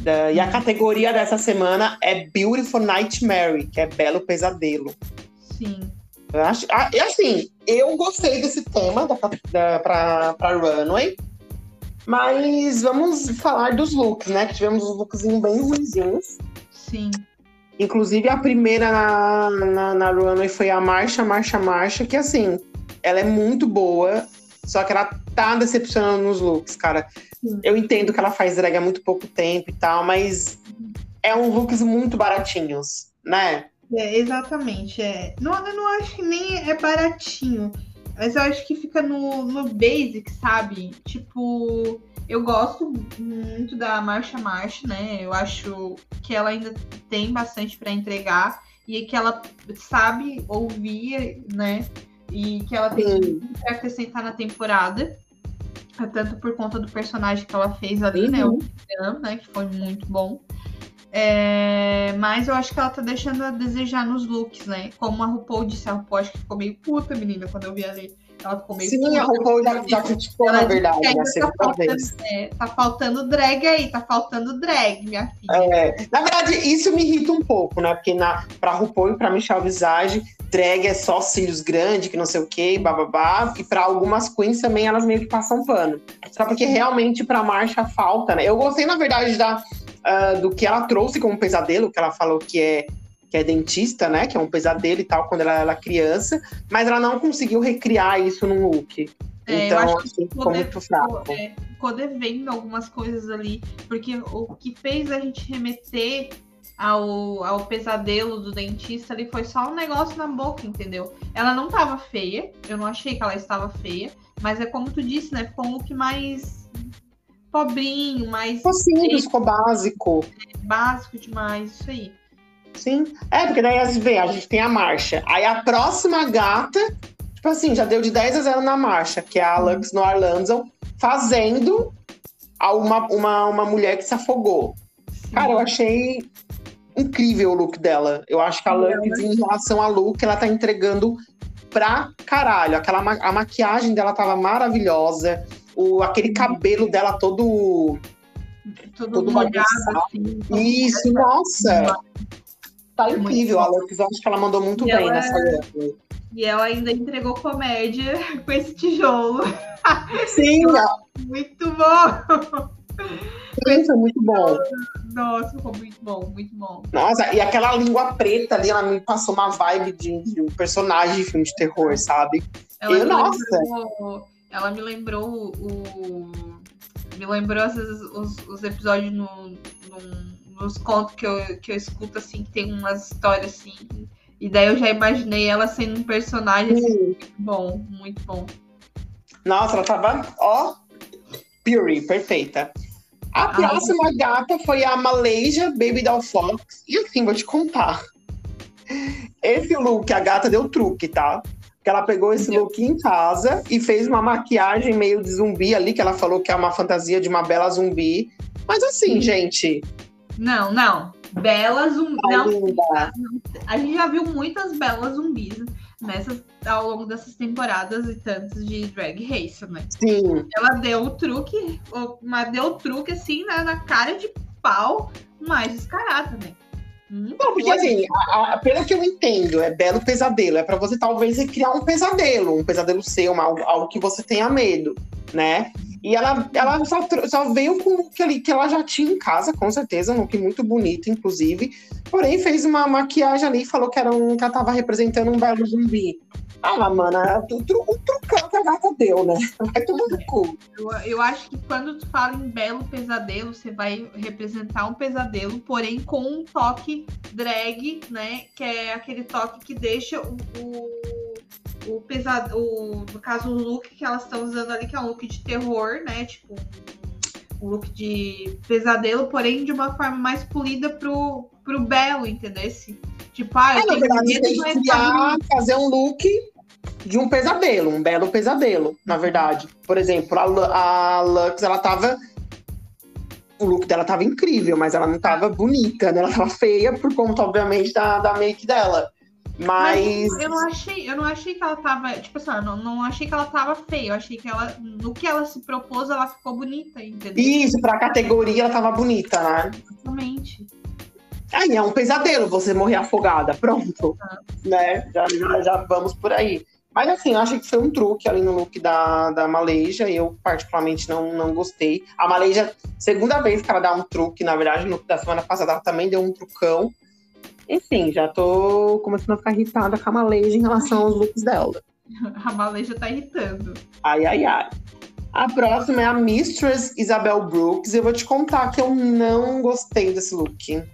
Da, e a categoria dessa semana é Beautiful Nightmare, que é Belo Pesadelo. Sim. Eu acho, e assim, eu gostei desse tema da, da, pra, pra Runway, mas vamos falar dos looks, né? Que tivemos uns looks bem ruizinhos. Sim. Inclusive, a primeira na, na, na Runway foi a Marcha, Marcha, Marcha, que assim, ela é muito boa, só que ela tá decepcionando nos looks, cara. Sim. Eu entendo que ela faz drag há muito pouco tempo e tal, mas é um looks muito baratinhos, né? É, exatamente. É. Não, eu não acho que nem é baratinho, mas eu acho que fica no, no basic, sabe? Tipo, eu gosto muito da Marcha Marcha, né? Eu acho que ela ainda tem bastante para entregar e que ela sabe ouvir, né? E que ela tem que acrescentar na temporada. Tanto por conta do personagem que ela fez ali, né, uhum. né? O né? Que foi muito bom. É, mas eu acho que ela tá deixando a desejar nos looks, né? Como a RuPaul disse, a RuPaul acho que ficou meio puta, menina, quando eu vi ali. Ela ficou meio Sim, puta. a RuPaul já, já criticou, na verdade, na tá segunda tá vez. É, tá faltando drag aí, tá faltando drag, minha filha. É, na verdade, isso me irrita um pouco, né? Porque na, pra RuPaul e pra Michelle Visage, drag é só cílios grandes, que não sei o que, bababá. E para algumas queens também elas meio que passam pano. Só porque realmente pra marcha falta, né? Eu gostei, na verdade, da, uh, do que ela trouxe como pesadelo, que ela falou que é que é dentista, né? Que é um pesadelo e tal, quando ela era criança, mas ela não conseguiu recriar isso num look. É, então, assim, ficou muito fraco. É, ficou devendo algumas coisas ali, porque o que fez a gente remeter ao, ao pesadelo do dentista ali foi só um negócio na boca, entendeu? Ela não tava feia, eu não achei que ela estava feia, mas é como tu disse, né? Ficou um look mais pobrinho, mais. Ficou simples, ficou básico. É, básico demais, isso aí. Sim. É, porque daí a gente tem a marcha. Aí a próxima gata, tipo assim, já deu de 10 a 0 na marcha, que é a Lux no Arlanzo, fazendo uma, uma, uma mulher que se afogou. Cara, eu achei incrível o look dela. Eu acho que a Lux, em relação ao look, ela tá entregando pra caralho. Aquela, a maquiagem dela tava maravilhosa. O, aquele cabelo dela todo. Todo, todo molhado. Assim, Isso, nossa. Tá incrível, a eu acho que ela mandou muito e bem ela... nessa época. E ela ainda entregou comédia com esse tijolo. Sim! muito bom! Foi muito bom. Nossa, foi muito bom, muito bom. Nossa, e aquela língua preta ali, ela me passou uma vibe de, de um personagem de filme de terror, sabe? Ela eu, nossa! Lembrou, ela me lembrou o. Me lembrou os, os episódios no, no, nos contos que eu, que eu escuto, assim, que tem umas histórias assim. E daí eu já imaginei ela sendo um personagem assim, muito bom, muito bom. Nossa, ela tava, ó, Puri, perfeita. A próxima Ai. gata foi a Malaysia Baby Doll Fox. E assim, vou te contar. Esse look, a gata deu truque, tá? Que ela pegou esse look em casa e fez uma maquiagem meio de zumbi ali, que ela falou que é uma fantasia de uma bela zumbi. Mas assim, gente. Não, não. Bela zumbi. Não, a gente já viu muitas belas zumbis nessas, ao longo dessas temporadas e tantas de Drag Race, né? Sim. Ela deu o truque, mas deu o truque assim na, na cara de pau mais descarada, né? Não, porque assim, a, a, pelo que eu entendo, é belo pesadelo. É para você talvez criar um pesadelo, um pesadelo seu, uma, algo, algo que você tenha medo, né? E ela, ela só, só veio com o que, que ela já tinha em casa, com certeza, um look muito bonito, inclusive. Porém, fez uma maquiagem ali e falou que, era um, que ela tava representando um belo zumbi. Ah, mana, o, tru, o trucão que a gata deu, né? Vai tudo no cu. Eu, eu acho que quando tu fala em belo pesadelo, você vai representar um pesadelo, porém com um toque drag, né? Que é aquele toque que deixa o, o, o pesado, o, no caso, o look que elas estão usando ali, que é um look de terror, né? Tipo, um look de pesadelo, porém de uma forma mais polida pro, pro belo, entendeu? Tipo, ah, eu é, tenho verdade, medo, que criar, fazer um look de um pesadelo, um belo pesadelo, na verdade. Por exemplo, a, a Lux, ela tava. O look dela tava incrível, mas ela não tava bonita, né? Ela tava feia por conta, obviamente, da, da make dela. Mas... mas... eu não achei, eu não achei que ela tava, tipo assim, não, não achei que ela tava feia, eu achei que ela, no que ela se propôs, ela ficou bonita, entendeu? Isso, pra categoria ela tava bonita, né? Exatamente. Aí é um pesadelo você morrer afogada, pronto, ah. né? Já, já, já vamos por aí. Mas assim, eu achei que foi um truque ali no look da, da Maleja. Eu, particularmente, não, não gostei. A Maleja, segunda vez que ela dá um truque, na verdade, no look da semana passada, ela também deu um trucão. Enfim, já tô começando a ficar irritada com a Maleja em relação aos looks dela. A Maleja tá irritando. Ai, ai, ai. A próxima é a Mistress Isabel Brooks. Eu vou te contar que eu não gostei desse look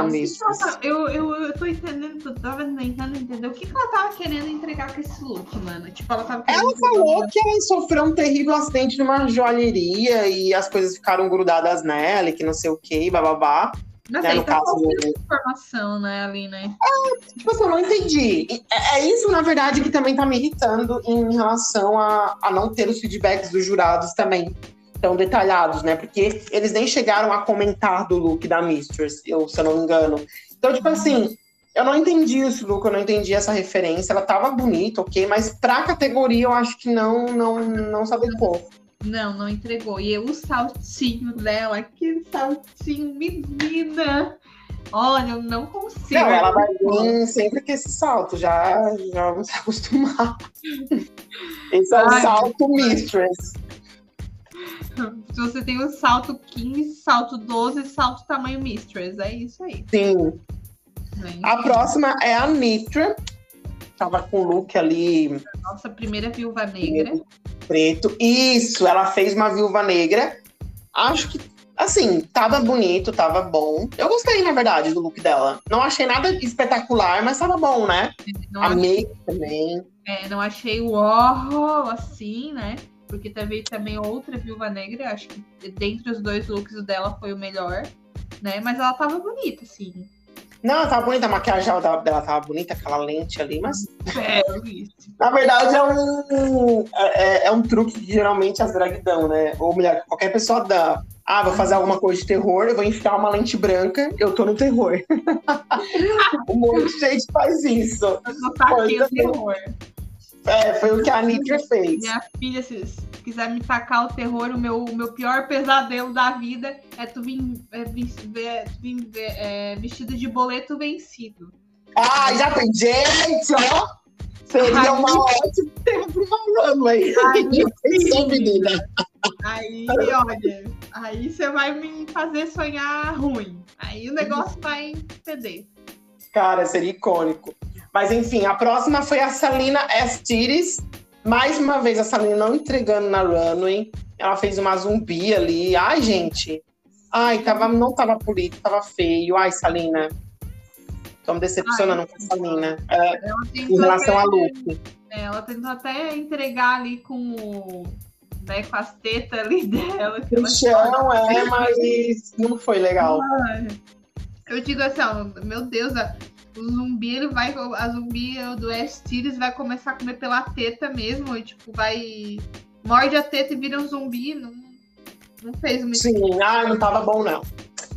Mistress. Eu, eu, eu tô entendendo, tava tentando entender o que, que ela tava querendo entregar com esse look, mano. Tipo, ela tava Ela falou que ela sofreu um terrível acidente numa joalheria e as coisas ficaram grudadas nela e que não sei o que, bababá. Mas né, aí tá caso informação, né, ali, né? É, tipo assim, eu não entendi. É, é, isso, na verdade, que também tá me irritando em relação a, a não ter os feedbacks dos jurados também tão detalhados, né? Porque eles nem chegaram a comentar do look da Mistress, eu, se eu não me engano. Então, tipo assim, eu não entendi esse look, eu não entendi essa referência. Ela tava bonita, ok, mas pra categoria eu acho que não, não, não se adequou. Não, não entregou. E o saltinho dela, aquele saltinho, menina. Olha, eu não consigo. Não, ela vai vir sempre com esse salto, já, já vamos se acostumar. Esse é o salto Mistress. Se você tem o salto 15, salto 12, salto tamanho Mistress. É isso aí. Sim. A próxima é a Nitra. Tava com o look ali. Nossa primeira viúva negra. Preto. Isso, ela fez uma viúva negra. Acho que, assim, tava bonito, tava bom. Eu gostei, na verdade, do look dela. Não achei nada espetacular, mas tava bom, né? Não Amei achei... também. É, não achei o oh, assim, né? Porque teve também outra Viúva Negra, acho que dentre os dois looks dela foi o melhor, né? Mas ela tava bonita, assim. Não, ela tava bonita, a maquiagem dela, dela tava bonita, aquela lente ali, mas. É. Na verdade, é um, é, é, é um truque que geralmente as drag dão, né? Ou melhor, qualquer pessoa dá. Ah, vou fazer alguma coisa de terror, eu vou enfiar uma lente branca, eu tô no terror. um monte de gente faz isso. Eu tô aqui no terror. É, foi o que a Nitra fez. Minha filha se, quiser me tacar o terror, o meu, o meu pior pesadelo da vida é tu vir, é, vir, é, vestido de boleto vencido. Ah, já tem gente, ó. Seria Ai, uma ótima tempo falando aí. Ai, menina. Aí, olha, aí você vai me fazer sonhar ruim. Aí o negócio vai ceder. Cara, seria icônico. Mas enfim, a próxima foi a Salina S. Tires. Mais uma vez, a Salina não entregando na runway. Ela fez uma zumbi ali. Ai, gente. Ai, tava, não tava bonito, tava feio. Ai, Salina. Tô me decepcionando Ai, com a Salina. É, em relação até, a look. É, ela tentou até entregar ali com o. Né, com as tetas ali dela. O chão, é, mas não foi legal. Eu digo assim, ó, meu Deus, o zumbi, ele vai. A zumbi do Estiris vai começar a comer pela teta mesmo. E, tipo, vai. Morde a teta e vira um zumbi. Não, não fez muito. Sim, ah, não tava bom, não.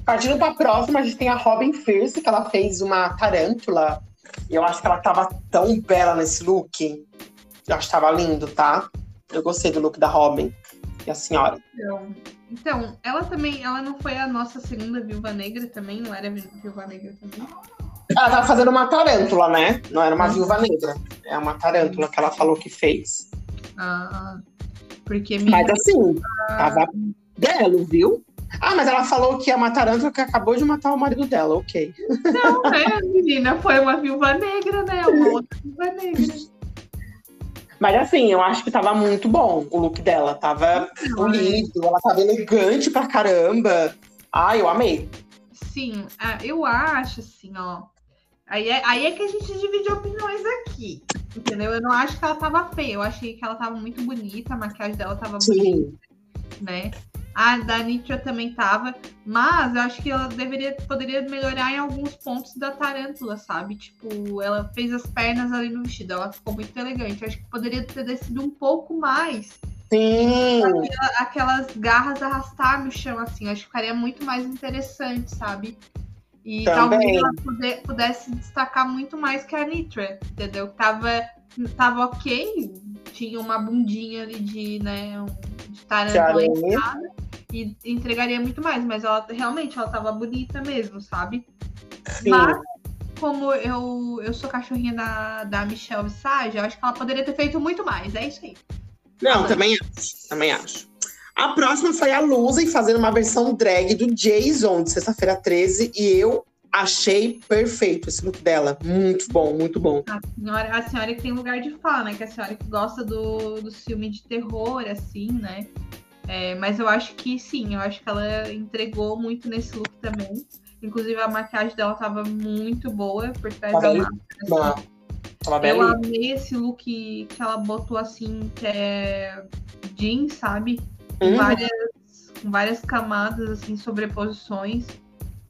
Partindo pra próxima, a gente tem a Robin Fierce, que ela fez uma tarântula. E eu acho que ela tava tão bela nesse look. Eu acho que tava lindo, tá? Eu gostei do look da Robin. E a senhora. Então, então, ela também, ela não foi a nossa segunda viúva negra também, não era viúva negra também? Ela tava fazendo uma tarântula, né? Não era uma ah. viúva negra. É uma tarântula que ela falou que fez. Ah, porque... Mas assim, tava belo, viu? Ah, mas ela falou que é uma tarântula que acabou de matar o marido dela, ok. Não, é, menina, foi uma viúva negra, né? Uma outra viúva negra. Mas assim, eu acho que tava muito bom o look dela. Tava bonito, ela tava elegante pra caramba. Ai, eu amei. Sim, ah, eu acho assim, ó. Aí é, aí é que a gente divide opiniões aqui. Entendeu? Eu não acho que ela tava feia, eu achei que ela tava muito bonita, a maquiagem dela tava Sim. bonita, né? A da Nitra também tava, mas eu acho que ela deveria, poderia melhorar em alguns pontos da tarântula, sabe? Tipo, ela fez as pernas ali no vestido, ela ficou muito elegante. Eu acho que poderia ter descido um pouco mais. Sim. aquelas garras arrastar no chão, assim, eu acho que ficaria muito mais interessante, sabe? E Também. talvez ela pudesse destacar muito mais que a Nitra, entendeu? Tava, tava ok, tinha uma bundinha ali de, né, de tarântula e entregaria muito mais, mas ela realmente ela tava bonita mesmo, sabe? Sim. Mas como eu, eu sou cachorrinha da, da Michelle Visage, eu acho que ela poderia ter feito muito mais. É isso aí. Não, também acho. Também acho. A próxima foi a Lusa fazendo uma versão drag do Jason de sexta-feira 13 e eu achei perfeito esse look dela. Muito bom, muito bom. A senhora, a senhora que tem lugar de fala, né? Que a senhora que gosta do, do filme de terror, assim, né? É, mas eu acho que sim, eu acho que ela entregou muito nesse look também. Inclusive a maquiagem dela tava muito boa por trás da máscara. Assim. Eu amei esse look que ela botou assim, que é jeans, sabe? Com, uhum. várias, com várias camadas, assim, sobreposições.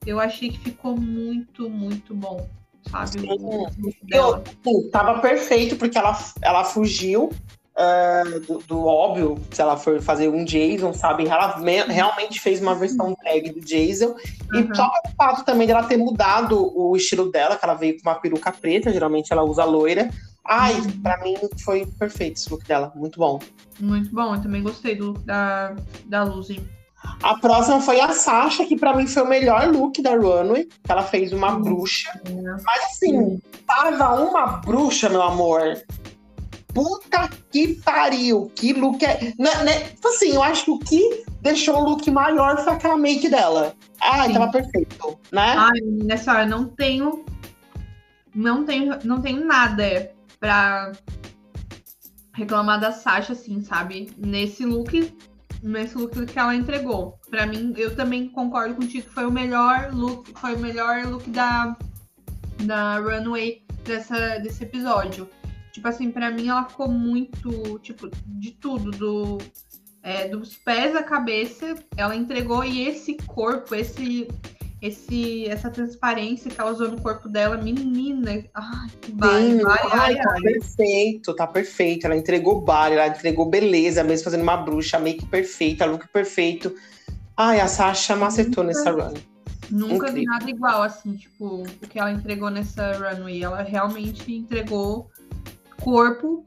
Eu achei que ficou muito, muito bom, sabe? Sim. O. Eu, sim, tava perfeito, porque ela, ela fugiu uh, do, do, óbvio, se ela for fazer um Jason, sabe? Ela me, realmente fez uma versão drag do Jason. Uhum. E só pelo fato também dela ter mudado o estilo dela, que ela veio com uma peruca preta, geralmente ela usa loira. Ai, uhum. pra mim foi perfeito esse look dela, muito bom. Muito bom, eu também gostei do look da, da Lucy. A próxima foi a Sasha, que para mim foi o melhor look da Runway. Ela fez uma bruxa. Mas assim, tava uma bruxa, meu amor. Puta que pariu, que look é. Né, né? Tipo assim, eu acho que o que deixou o look maior foi aquela make dela. Ai, Sim. tava perfeito, né? Ai, nessa hora, não tenho. Não tenho, não tenho nada pra reclamar da Sasha, assim, sabe? Nesse look, nesse look que ela entregou. Pra mim, eu também concordo contigo que foi o melhor look, foi o melhor look da, da Runway dessa, desse episódio. Tipo assim, para mim ela ficou muito, tipo, de tudo, do é, dos pés à cabeça, ela entregou e esse corpo, esse esse essa transparência que ela usou no corpo dela, menina, ai, que vai, vai, ai, tá perfeito, tá perfeito. Ela entregou bar, ela entregou beleza, mesmo fazendo uma bruxa, make perfeita, look perfeito. Ai, a Sasha macetou nessa run. Nunca Incrível. vi nada igual, assim, tipo, o que ela entregou nessa runway. Ela realmente entregou corpo,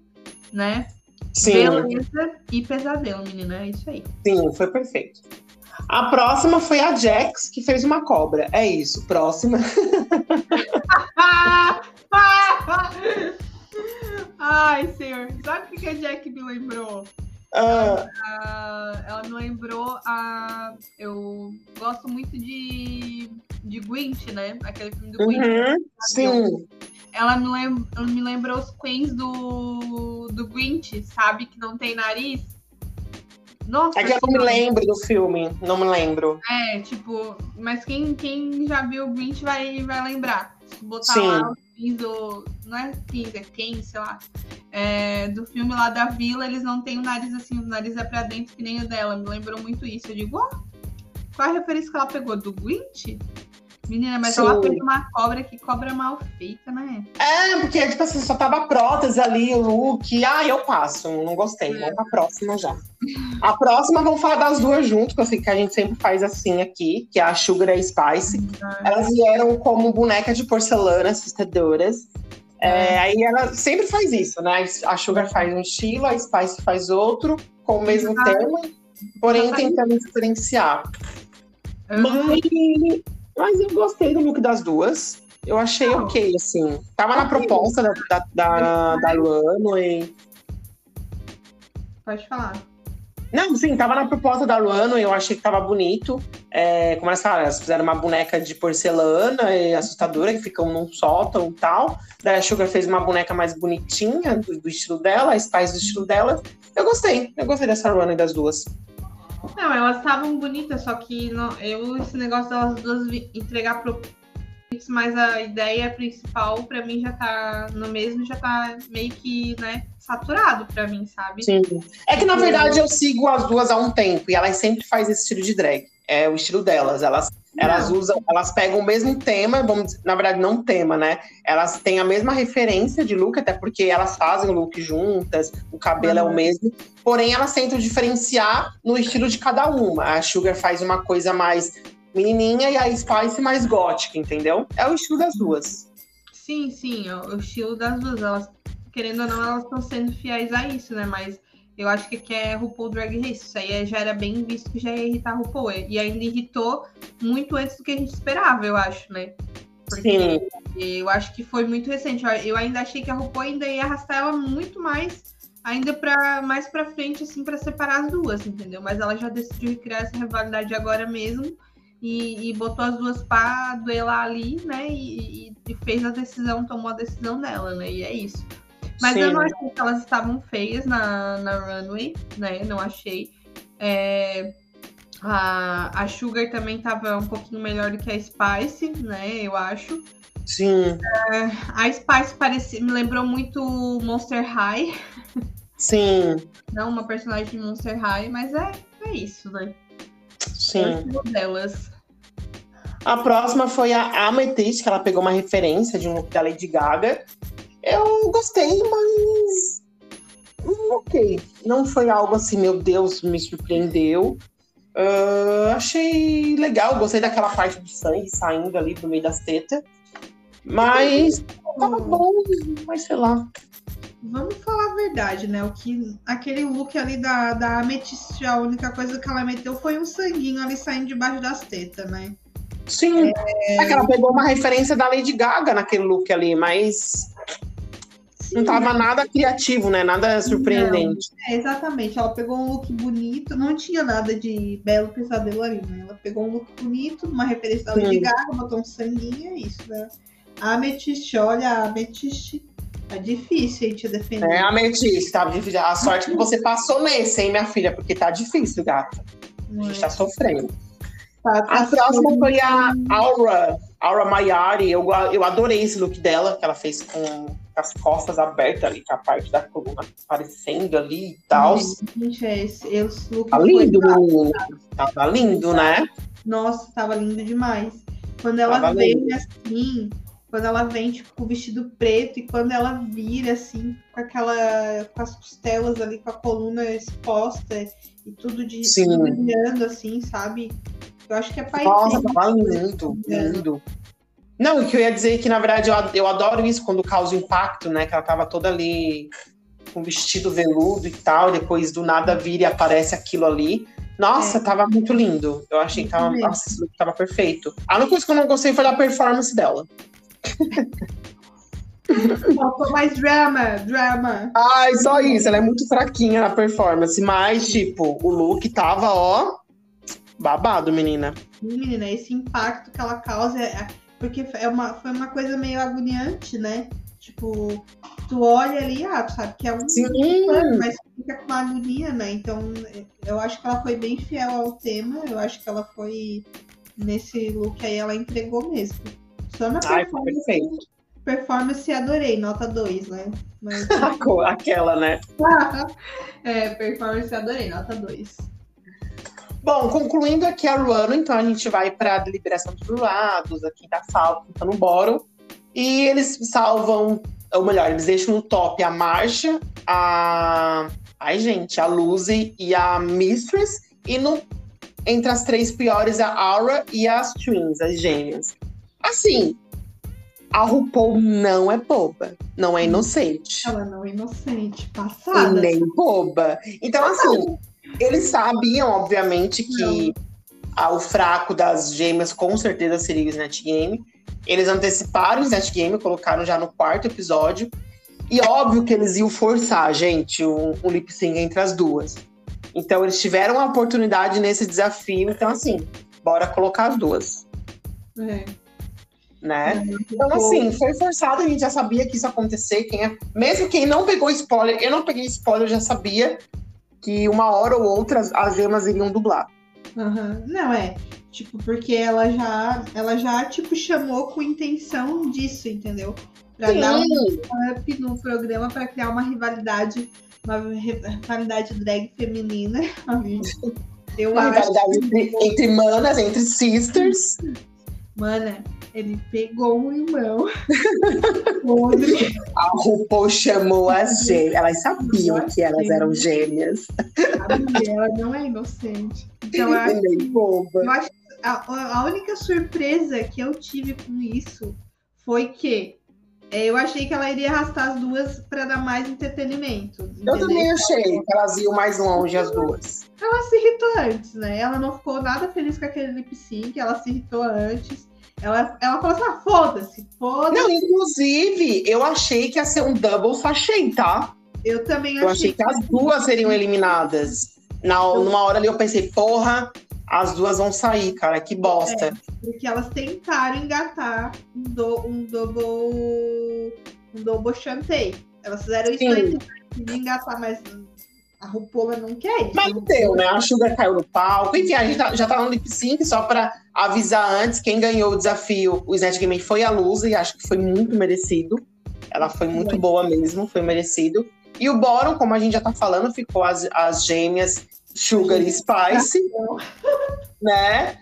né? Sim. Beleza e pesadelo, menina. É isso aí. Sim, foi perfeito. A próxima foi a Jax, que fez uma cobra. É isso, próxima. Ai, senhor. Sabe o que a Jack me lembrou? Ah, Ah, ela me lembrou a. Eu gosto muito de. de Gwent, né? Aquele filme do Gwent. uhum, sim, Ela me, lem... me lembrou os Queens do. do Gwent, sabe? Que não tem nariz. Nossa, é que eu não me lembro do filme, não me lembro. É, tipo, mas quem, quem já viu o Grinch vai, vai lembrar. Se botar Sim. lá os fins do. Não é fins, é quem, sei lá. É, do filme lá da vila, eles não têm o nariz assim, o nariz é pra dentro que nem o dela. Me lembrou muito isso. Eu digo, ó, qual a referência que ela pegou? Do Grinch? Menina, mas Sim. ela fez uma cobra que cobra mal feita, né? É, porque, tipo assim, só tava prótese ali, o look. Ah, eu passo, não gostei. Vamos pra próxima já. A próxima, vamos falar das duas junto, que eu sei que a gente sempre faz assim aqui, que é a Sugar e a Spice. Elas vieram como boneca de porcelana, assustadoras. É, aí ela sempre faz isso, né? A Sugar faz um estilo, a Spice faz outro, com o mesmo Ah. tema, porém tentando diferenciar. Mas, mas eu gostei do look das duas. Eu achei Não. ok, assim. Tava na proposta da, da, da, da Runway. Pode falar. Não, sim, tava na proposta da Runway, eu achei que tava bonito. É, como elas falaram, elas fizeram uma boneca de porcelana e assustadora, que ficam num sótão e tal. Daí a Sugar fez uma boneca mais bonitinha, do, do estilo dela, a Spice do estilo dela. Eu gostei, eu gostei dessa Runway das duas. Não, elas estavam bonitas, só que não, eu, esse negócio delas duas entregar pro mas a ideia principal pra mim já tá no mesmo, já tá meio que, né, saturado pra mim, sabe? Sim. É que, na verdade, eu sigo as duas há um tempo e elas sempre fazem esse estilo de drag. É o estilo delas. Elas, elas usam, elas pegam o mesmo tema, vamos dizer, na verdade, não tema, né? Elas têm a mesma referência de look, até porque elas fazem o look juntas, o cabelo é o Uhum. mesmo, porém elas tentam diferenciar no estilo de cada uma. A Sugar faz uma coisa mais menininha e a Spice mais gótica, entendeu? É o estilo das duas. Sim, sim, o, o estilo das duas, elas, querendo ou não, elas estão sendo fiéis a isso, né? Mas eu acho que aqui é RuPaul Drag Race. Isso aí é- já era bem visto que já ia irritar a RuPaul. E ainda irritou muito antes do que a gente esperava, eu acho, né? Sim. Eu acho que foi muito recente. Eu- Eu ainda achei que a RuPaul ainda ia arrastar ela muito mais, ainda para mais para frente, assim, para separar as duas, entendeu? Mas ela já decidiu criar essa rivalidade agora mesmo e, e botou as duas para duelar ali, né? E, e- e fez a decisão, tomou a decisão dela, né? E é isso. Mas eu Sim. não achei que elas estavam feias na, na runway, né? Não achei. É, a, a Sugar também estava um pouquinho melhor do que a Spice, né? Eu acho. Sim, A Spice parecia, me lembrou muito Monster High, sim, não uma personagem de Monster High, mas é, é isso, né? É sim. estilo delas. A próxima foi a Amethyst, que ela pegou uma referência de um look da Lady Gaga. Eu gostei, mas. hum, Ok. Não foi algo assim, meu Deus, me surpreendeu. Ah, achei legal, gostei daquela parte do sangue saindo ali do meio das tetas. Mas tava bom, mas sei lá. Vamos falar a verdade, né? O que aquele look ali da, da Amethyst, a única coisa que ela meteu foi um sanguinho ali saindo debaixo das tetas, né? Sim, é que ela pegou uma referência da Lady Gaga naquele look ali, mas não tava nada criativo, né? Nada surpreendente. É, exatamente. Ela pegou um look bonito, não tinha nada de belo pesadelo ali, né? Ela pegou um look bonito, uma referência Sim. Gaga, botou um sanguinho, é isso, né? A Amethyst, olha, a Amethyst é difícil a gente defender. É, Amethyst, tá difícil. A sorte que você passou nesse, hein, minha filha? Porque tá difícil, gata. A Não gente é? tá sofrendo. Tá- tá A próxima foi a Aura, Aura Maiari. Eu, eu adorei esse look dela, que ela fez com as costas abertas ali, com a parte da coluna aparecendo ali e tal. Gente, é esse, esse look Tá lindo. Tava lindo, né? Nossa, tava lindo demais. Quando ela Tava vem lindo. assim, quando ela vem, tipo, com o vestido preto, e quando ela vira, assim, com aquela. com as costelas ali, com a coluna exposta e tudo de brilhando, assim, sabe? Eu acho que é pai Nossa, tava lindo, lindo. Não, o que eu ia dizer é que, na verdade, eu, eu adoro isso quando causa impacto, né? Que ela tava toda ali com vestido veludo e tal, depois do nada vira e aparece aquilo ali. Nossa, é. tava muito lindo. Eu achei que tava, nossa, esse look tava perfeito. A única coisa que eu não gostei foi da performance dela. Faltou mais drama, drama. Ai, só isso. Ela é muito fraquinha na performance. Mas, tipo, o look tava, ó, babado, menina. Menina, esse impacto que ela causa. É... Porque é uma, foi uma coisa meio agoniante, né? Tipo, tu olha ali, ah, tu sabe que é um. Sim. Mas fica com uma agonia, né? Então, eu acho que ela foi bem fiel ao tema. Eu acho que ela foi. Nesse look aí, ela entregou mesmo. Só na Ai, foi perfeito performance adorei, nota 2, né? Mas... Aquela, né? é, performance adorei, nota 2. Bom, concluindo aqui a Ruano, então a gente vai para a deliberação dos jurados, aqui da salva, tá no boro. E eles salvam, ou melhor, eles deixam no top a Marcha, a. Ai, gente, a Lucy e a Mistress. E no... entre as três piores, a Aura e as Twins, as gêmeas. Assim, a RuPaul não é boba, não é inocente. Ela não é inocente, passada. E nem boba. Então, assim, eles sabiam, obviamente, que a, o fraco das gêmeas com certeza seria o Snatch Game. Eles anteciparam o Snatch Game, colocaram já no quarto episódio. E óbvio que eles iam forçar, gente, um, um lip sync entre as duas. Então, eles tiveram a oportunidade nesse desafio. Então, assim, bora colocar as duas. É né? Então, assim, foi forçado, a gente já sabia que isso ia acontecer. Quem é... Mesmo quem não pegou spoiler, eu não peguei spoiler, eu já sabia que uma hora ou outra as gemas iriam dublar. Uhum. Não, é. Tipo, porque ela já, ela já, tipo, chamou com intenção disso, entendeu? Pra Sim. dar um up no programa para criar uma rivalidade, uma rivalidade drag feminina. Eu uma acho. Rivalidade entre, entre manas, entre sisters. Mana, ele pegou um irmão. a RuPaul chamou as gêmeas. Elas sabiam que elas eram gêmeas. ela não é inocente. Então, eu acho, que, eu acho a, a única surpresa que eu tive com isso foi que é, eu achei que ela iria arrastar as duas para dar mais entretenimento. Entendeu? Eu também achei que elas iam mais longe, as duas. Ela se irritou antes, né? Ela não ficou nada feliz com aquele lip sync, ela se irritou antes. Ela, ela falou assim: ah, foda-se, foda-se. Não, inclusive, eu achei que ia ser um double sachê, tá? Eu também achei. Eu achei que, as duas seriam eliminadas. Na, numa hora ali eu pensei, porra, as duas vão sair, cara, que bosta. É, porque elas tentaram engatar um, do, um double. Um double chantei. Elas fizeram isso pra engatar, mas a RuPaul não quer. Mas deu, né? A Sugar caiu no palco. Enfim, a gente tá, já tá no lip sync, só pra avisar antes, quem ganhou o desafio, o Snatch Game foi a Luz, e acho que foi muito merecido. Ela foi muito foi. boa mesmo, foi merecido. E o Boro, como a gente já tá falando, ficou as, as gêmeas Sugar e Spice, né?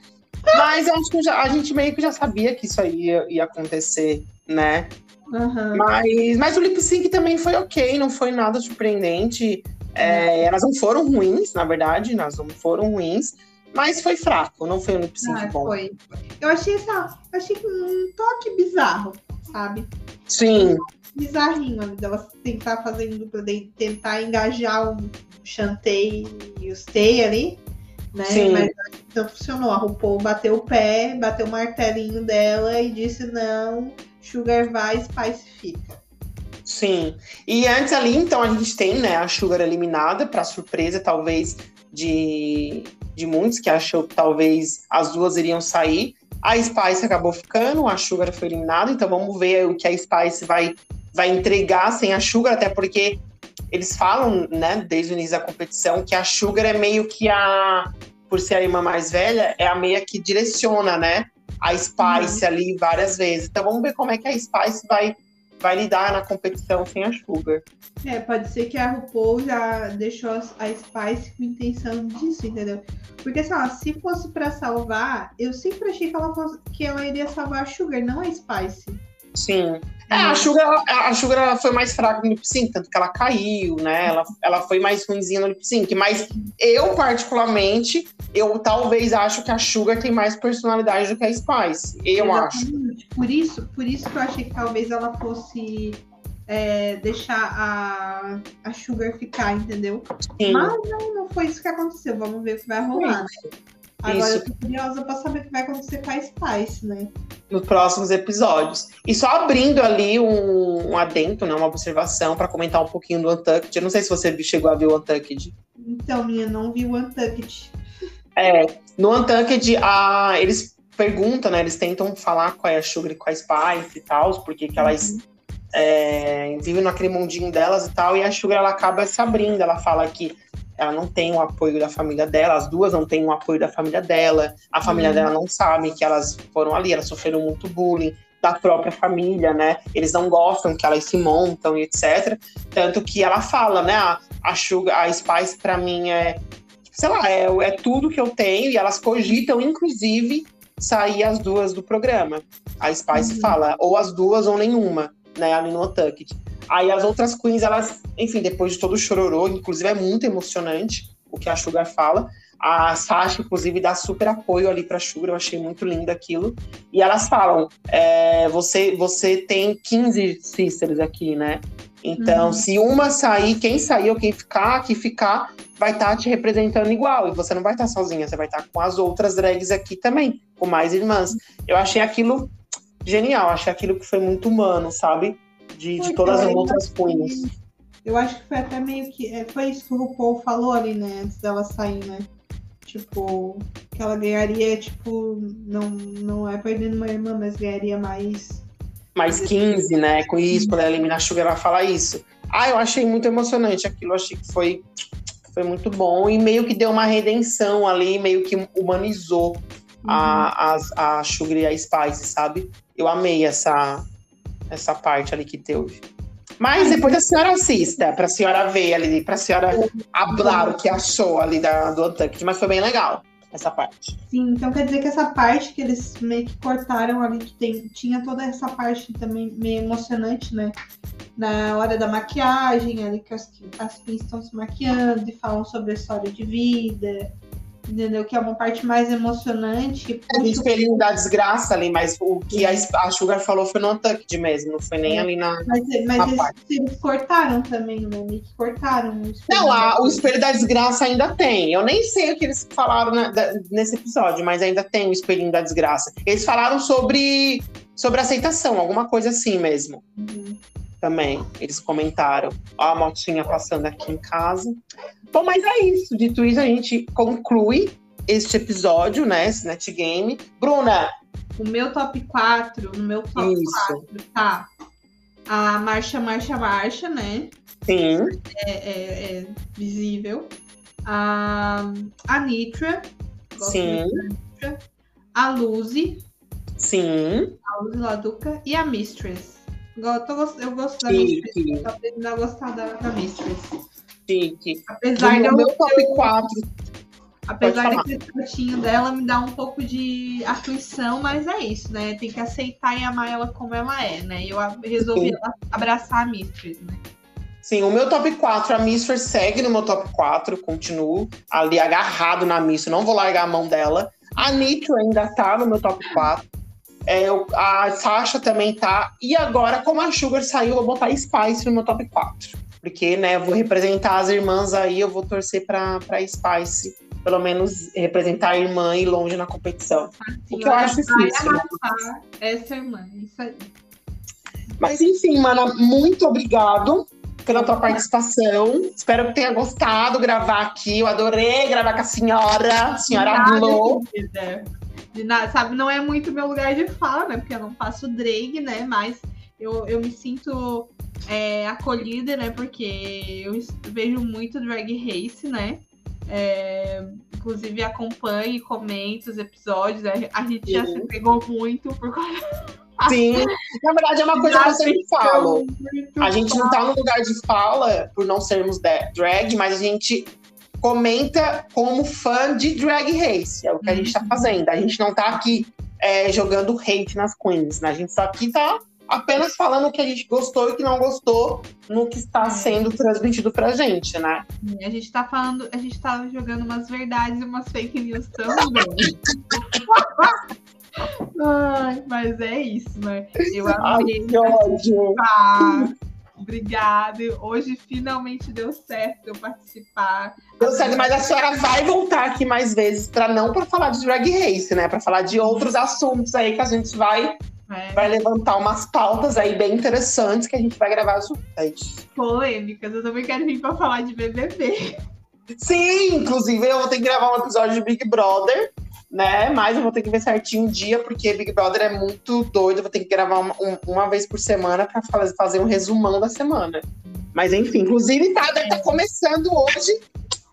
Mas acho que já, a gente meio que já sabia que isso aí ia, ia acontecer, né? Uhum. Mas, mas o lip sync também foi ok, não foi nada surpreendente. É, elas não foram ruins, na verdade, elas não foram ruins, mas foi fraco, não foi um lip sync ah, bom. Foi. Eu achei essa, achei um toque bizarro, sabe? Sim. Bizarrinho ali delas tentar fazendo para tentar engajar o Chantei e o Stay ali, né? Sim. Mas não funcionou. A RuPaul bateu o pé, bateu o martelinho dela e disse não, Sugar vai, Spice fica. Sim. E antes ali, então, a gente tem né, a Sugar eliminada, para surpresa, talvez, de, de muitos, que achou que talvez as duas iriam sair. A Spice acabou ficando, a Sugar foi eliminada, então vamos ver o que a Spice vai, vai entregar sem a Sugar, até porque eles falam, né, desde o início da competição, que a Sugar é meio que a, por ser a irmã mais velha, é a meia que direciona, né, a Spice uhum. ali várias vezes. Então vamos ver como é que a Spice vai vai lidar na competição sem a Sugar. É, pode ser que a RuPaul já deixou a Spice com intenção disso, entendeu? Porque, sei lá, se fosse para salvar, eu sempre achei que ela, fosse, que ela iria salvar a Sugar, não a Spice. Sim. É, a Sugar, a Sugar foi mais fraca no lip sync, tanto que ela caiu, né? Ela, ela foi mais ruimzinha no lip sync. Mas eu, particularmente, eu talvez acho que a Sugar tem mais personalidade do que a Spice. Eu Exatamente. acho. Por isso, por isso que eu achei que talvez ela fosse é, deixar a, a Sugar ficar, entendeu? Sim. Mas não, não foi isso que aconteceu. Vamos ver o que vai rolar, né? Agora isso. eu tô curiosa pra saber o que vai acontecer com a Spice, né? Nos próximos episódios. E só abrindo ali um, um adendo, né? Uma observação para comentar um pouquinho do Untucked. Eu não sei se você chegou a ver o Untucked. Então, minha, não vi o Untucked. É, no Untucked, a, eles perguntam, né? Eles tentam falar com a Sugar e com a Spice e tal, porque que elas uhum. é, vivem naquele mundinho delas e tal, e a Sugar ela acaba se abrindo, ela fala que ela não tem o apoio da família dela, as duas não têm o apoio da família dela, a família uhum. dela não sabe que elas foram ali, elas sofreram muito bullying da própria família, né? Eles não gostam que elas se montam e etc. Tanto que ela fala, né? A, a Sugar, a Spice para mim é, sei lá, é, é tudo que eu tenho e elas cogitam, inclusive, sair as duas do programa. A Spice uhum. fala, ou as duas ou nenhuma, né? Ali no Untucked. Aí as outras queens, elas, enfim, depois de todo o chororô, inclusive é muito emocionante o que a Sugar fala. A Sasha, inclusive, dá super apoio ali pra Sugar, eu achei muito lindo aquilo. E elas falam: é, você, você tem 15 sisters aqui, né? Então, uhum. se uma sair, quem sair ou quem ficar, que ficar, vai estar tá te representando igual. E você não vai estar tá sozinha, você vai estar tá com as outras drags aqui também, com mais irmãs. Eu achei aquilo genial, achei aquilo que foi muito humano, sabe? De, de todas as outras queens. Eu acho que foi até meio que. É, foi isso que o RuPaul falou ali, né? Antes dela sair, né? Tipo, que ela ganharia, tipo, não, não é perdendo uma irmã, mas ganharia mais. Mais 15, né? Com isso, quando ela elimina a Sugar, ela fala isso. Ah, eu achei muito emocionante aquilo, achei que foi, foi muito bom e meio que deu uma redenção ali, meio que humanizou uhum. a, a, a Sugar e a Spice, sabe? Eu amei essa, essa parte ali que teve. Mas depois a senhora assista, para a senhora ver ali, para a senhora hablar o que achou ali da, do Untucked, mas foi bem legal essa parte. Sim, então quer dizer que essa parte que eles meio que cortaram ali, que tem, tinha toda essa parte também meio emocionante, né? Na hora da maquiagem, ali que as, as estão se maquiando e falam sobre a história de vida, entendeu? Que é uma parte mais emocionante. O espelhinho da desgraça ali, mas o que a, a Sugar falou foi no Untucked mesmo, não foi nem é. ali na. Mas, mas na eles, parte. eles cortaram também, né? Que cortaram. O não, a, o espelho da desgraça ainda tem. Eu nem sei o que eles falaram na, da, nesse episódio, mas ainda tem o espelhinho da desgraça. Eles falaram sobre, sobre aceitação, alguma coisa assim mesmo. Uhum também. Eles comentaram. Ó, a motinha passando aqui em casa. Bom, mas é isso. Dito isso, a gente conclui este episódio, né? Esse Net Game. Bruna! O meu top 4, no meu top isso. 4, tá a Marcha, Marcha, Marcha, né? Sim. É, é, é visível. A, a Nitra. Sim. Nitra, a Luzi. Sim. A Luzi Laduca. E a Mistress. Eu, gosto da Mistress. Tô aprendendo a gostar da, da Mistress. Chique. Apesar de meu top 4. Apesar daquele tratinho dela me dá um pouco de aflição, mas é isso, né? Tem que aceitar e amar ela como ela é, né? E eu resolvi Sim. abraçar a Mistress, né? Sim, o meu top 4, a Mistress segue no meu top 4, continuo ali agarrado na Mistress, não vou largar a mão dela. A Nitro ainda tá no meu top 4. É, a Sasha também tá. E agora, como a Sugar saiu, eu vou botar Spice no meu top 4. Porque, né, eu vou representar as irmãs aí, eu vou torcer pra, pra Spice. Pelo menos representar a irmã e longe na competição. Assim, o que eu acho difícil. Né? Essa irmã, isso aí. Mas enfim, Mana, muito obrigado pela tua participação. Espero que tenha gostado gravar aqui. Eu adorei gravar com a senhora, a senhora Glow de nada, sabe? Não é muito meu lugar de fala, né? Porque eu não faço drag, né? Mas eu, eu me sinto é, acolhida, né? Porque eu vejo muito drag race, né? É, inclusive acompanho e comento os episódios. A gente Sim. já se pegou muito por Sim, na verdade é uma coisa que eu sempre falo. A gente não tá no lugar de fala por não sermos drag, mas a gente comenta como fã de Drag Race. É o que a gente está fazendo. A gente não está aqui é, jogando hate nas queens, né? A gente só aqui tá apenas falando o que a gente gostou e o que não gostou no que está é. sendo transmitido pra gente, né? A gente tá falando, a gente tá jogando umas verdades e umas fake news também. Ai, mas é isso, né? Eu amei. Ai, que ódio. Obrigada. Hoje finalmente deu certo eu participar. Deu certo, mas a senhora vai voltar aqui mais vezes para não para falar de drag race, né? Para falar de outros assuntos aí que a gente vai é. vai levantar umas pautas aí bem interessantes que a gente vai gravar juntas. Polêmicas. Eu também quero vir para falar de BBB. Sim, inclusive eu vou ter que gravar um episódio de Big Brother né? Mas eu vou ter que ver certinho o dia, porque Big Brother é muito doido. Eu vou ter que gravar uma, um, uma vez por semana para fazer um resumão da semana. Mas enfim, inclusive tá, tá começando hoje.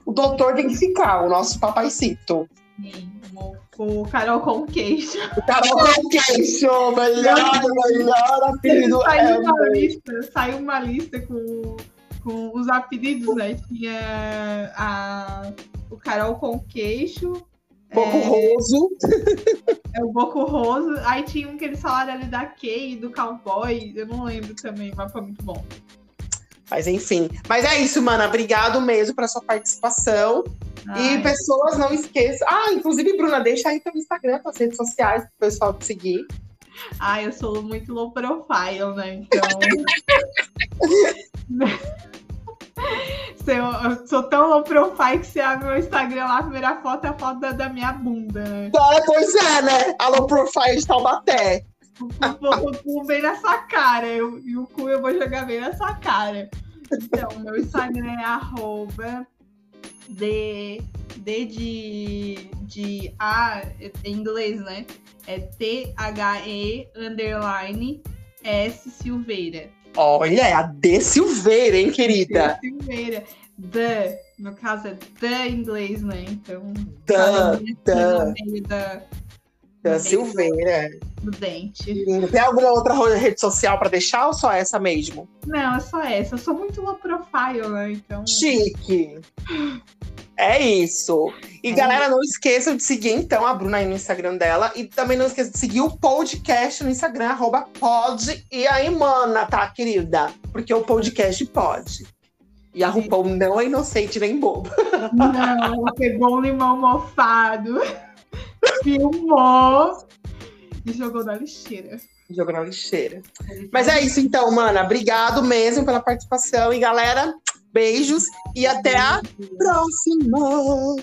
O doutor tem que ficar, o nosso papaicito. Sim, o Carol com queixo. O Carol com queixo, melhor, melhor apelido. Saiu uma lista, saiu uma lista com, com os apelidos, né? Tinha a, o Carol com queixo, Boco é... Roso. É o Boco Roso. Aí tinha um que eles falaram ali da Kay, do Cowboy. Eu não lembro também, mas foi muito bom. Mas enfim. Mas é isso, mana. Obrigado mesmo pela sua participação. Ai. E pessoas, não esqueçam. Ah, inclusive, Bruna, deixa aí teu Instagram, tuas redes sociais, pro pessoal te seguir. Ah, eu sou muito low profile, né? Então. Eu sou tão low profile que você abre meu Instagram lá, a primeira foto é a foto da, da minha bunda? Ah, pois é, né? A low profile de Taubaté. O, o, o cu vem na sua cara, eu, e o cu eu vou jogar bem na sua cara. Então, meu Instagram é arroba D, D de, de A, em inglês, né? É T-H-E underline S Silveira. Olha, é a D Silveira, hein, querida? D Silveira. The, no caso é the em inglês, né? Então. The, the. Da, da Silveira. Dente. Tem alguma outra rede social para deixar ou só essa mesmo? Não, é só essa. Eu sou muito low profile, né? Então. Chique. É isso. E é. galera, não esqueçam de seguir então a Bruna aí no Instagram dela. E também não esqueçam de seguir o podcast no Instagram, arroba pod e aí, mana, tá, querida? Porque o podcast pode. E a RuPaul não é inocente nem bobo. Não, pegou um limão mofado, filmou e jogou na lixeira. Jogou na lixeira. Mas é isso então, mana. Obrigado mesmo pela participação. E galera, Beijos e até a próxima!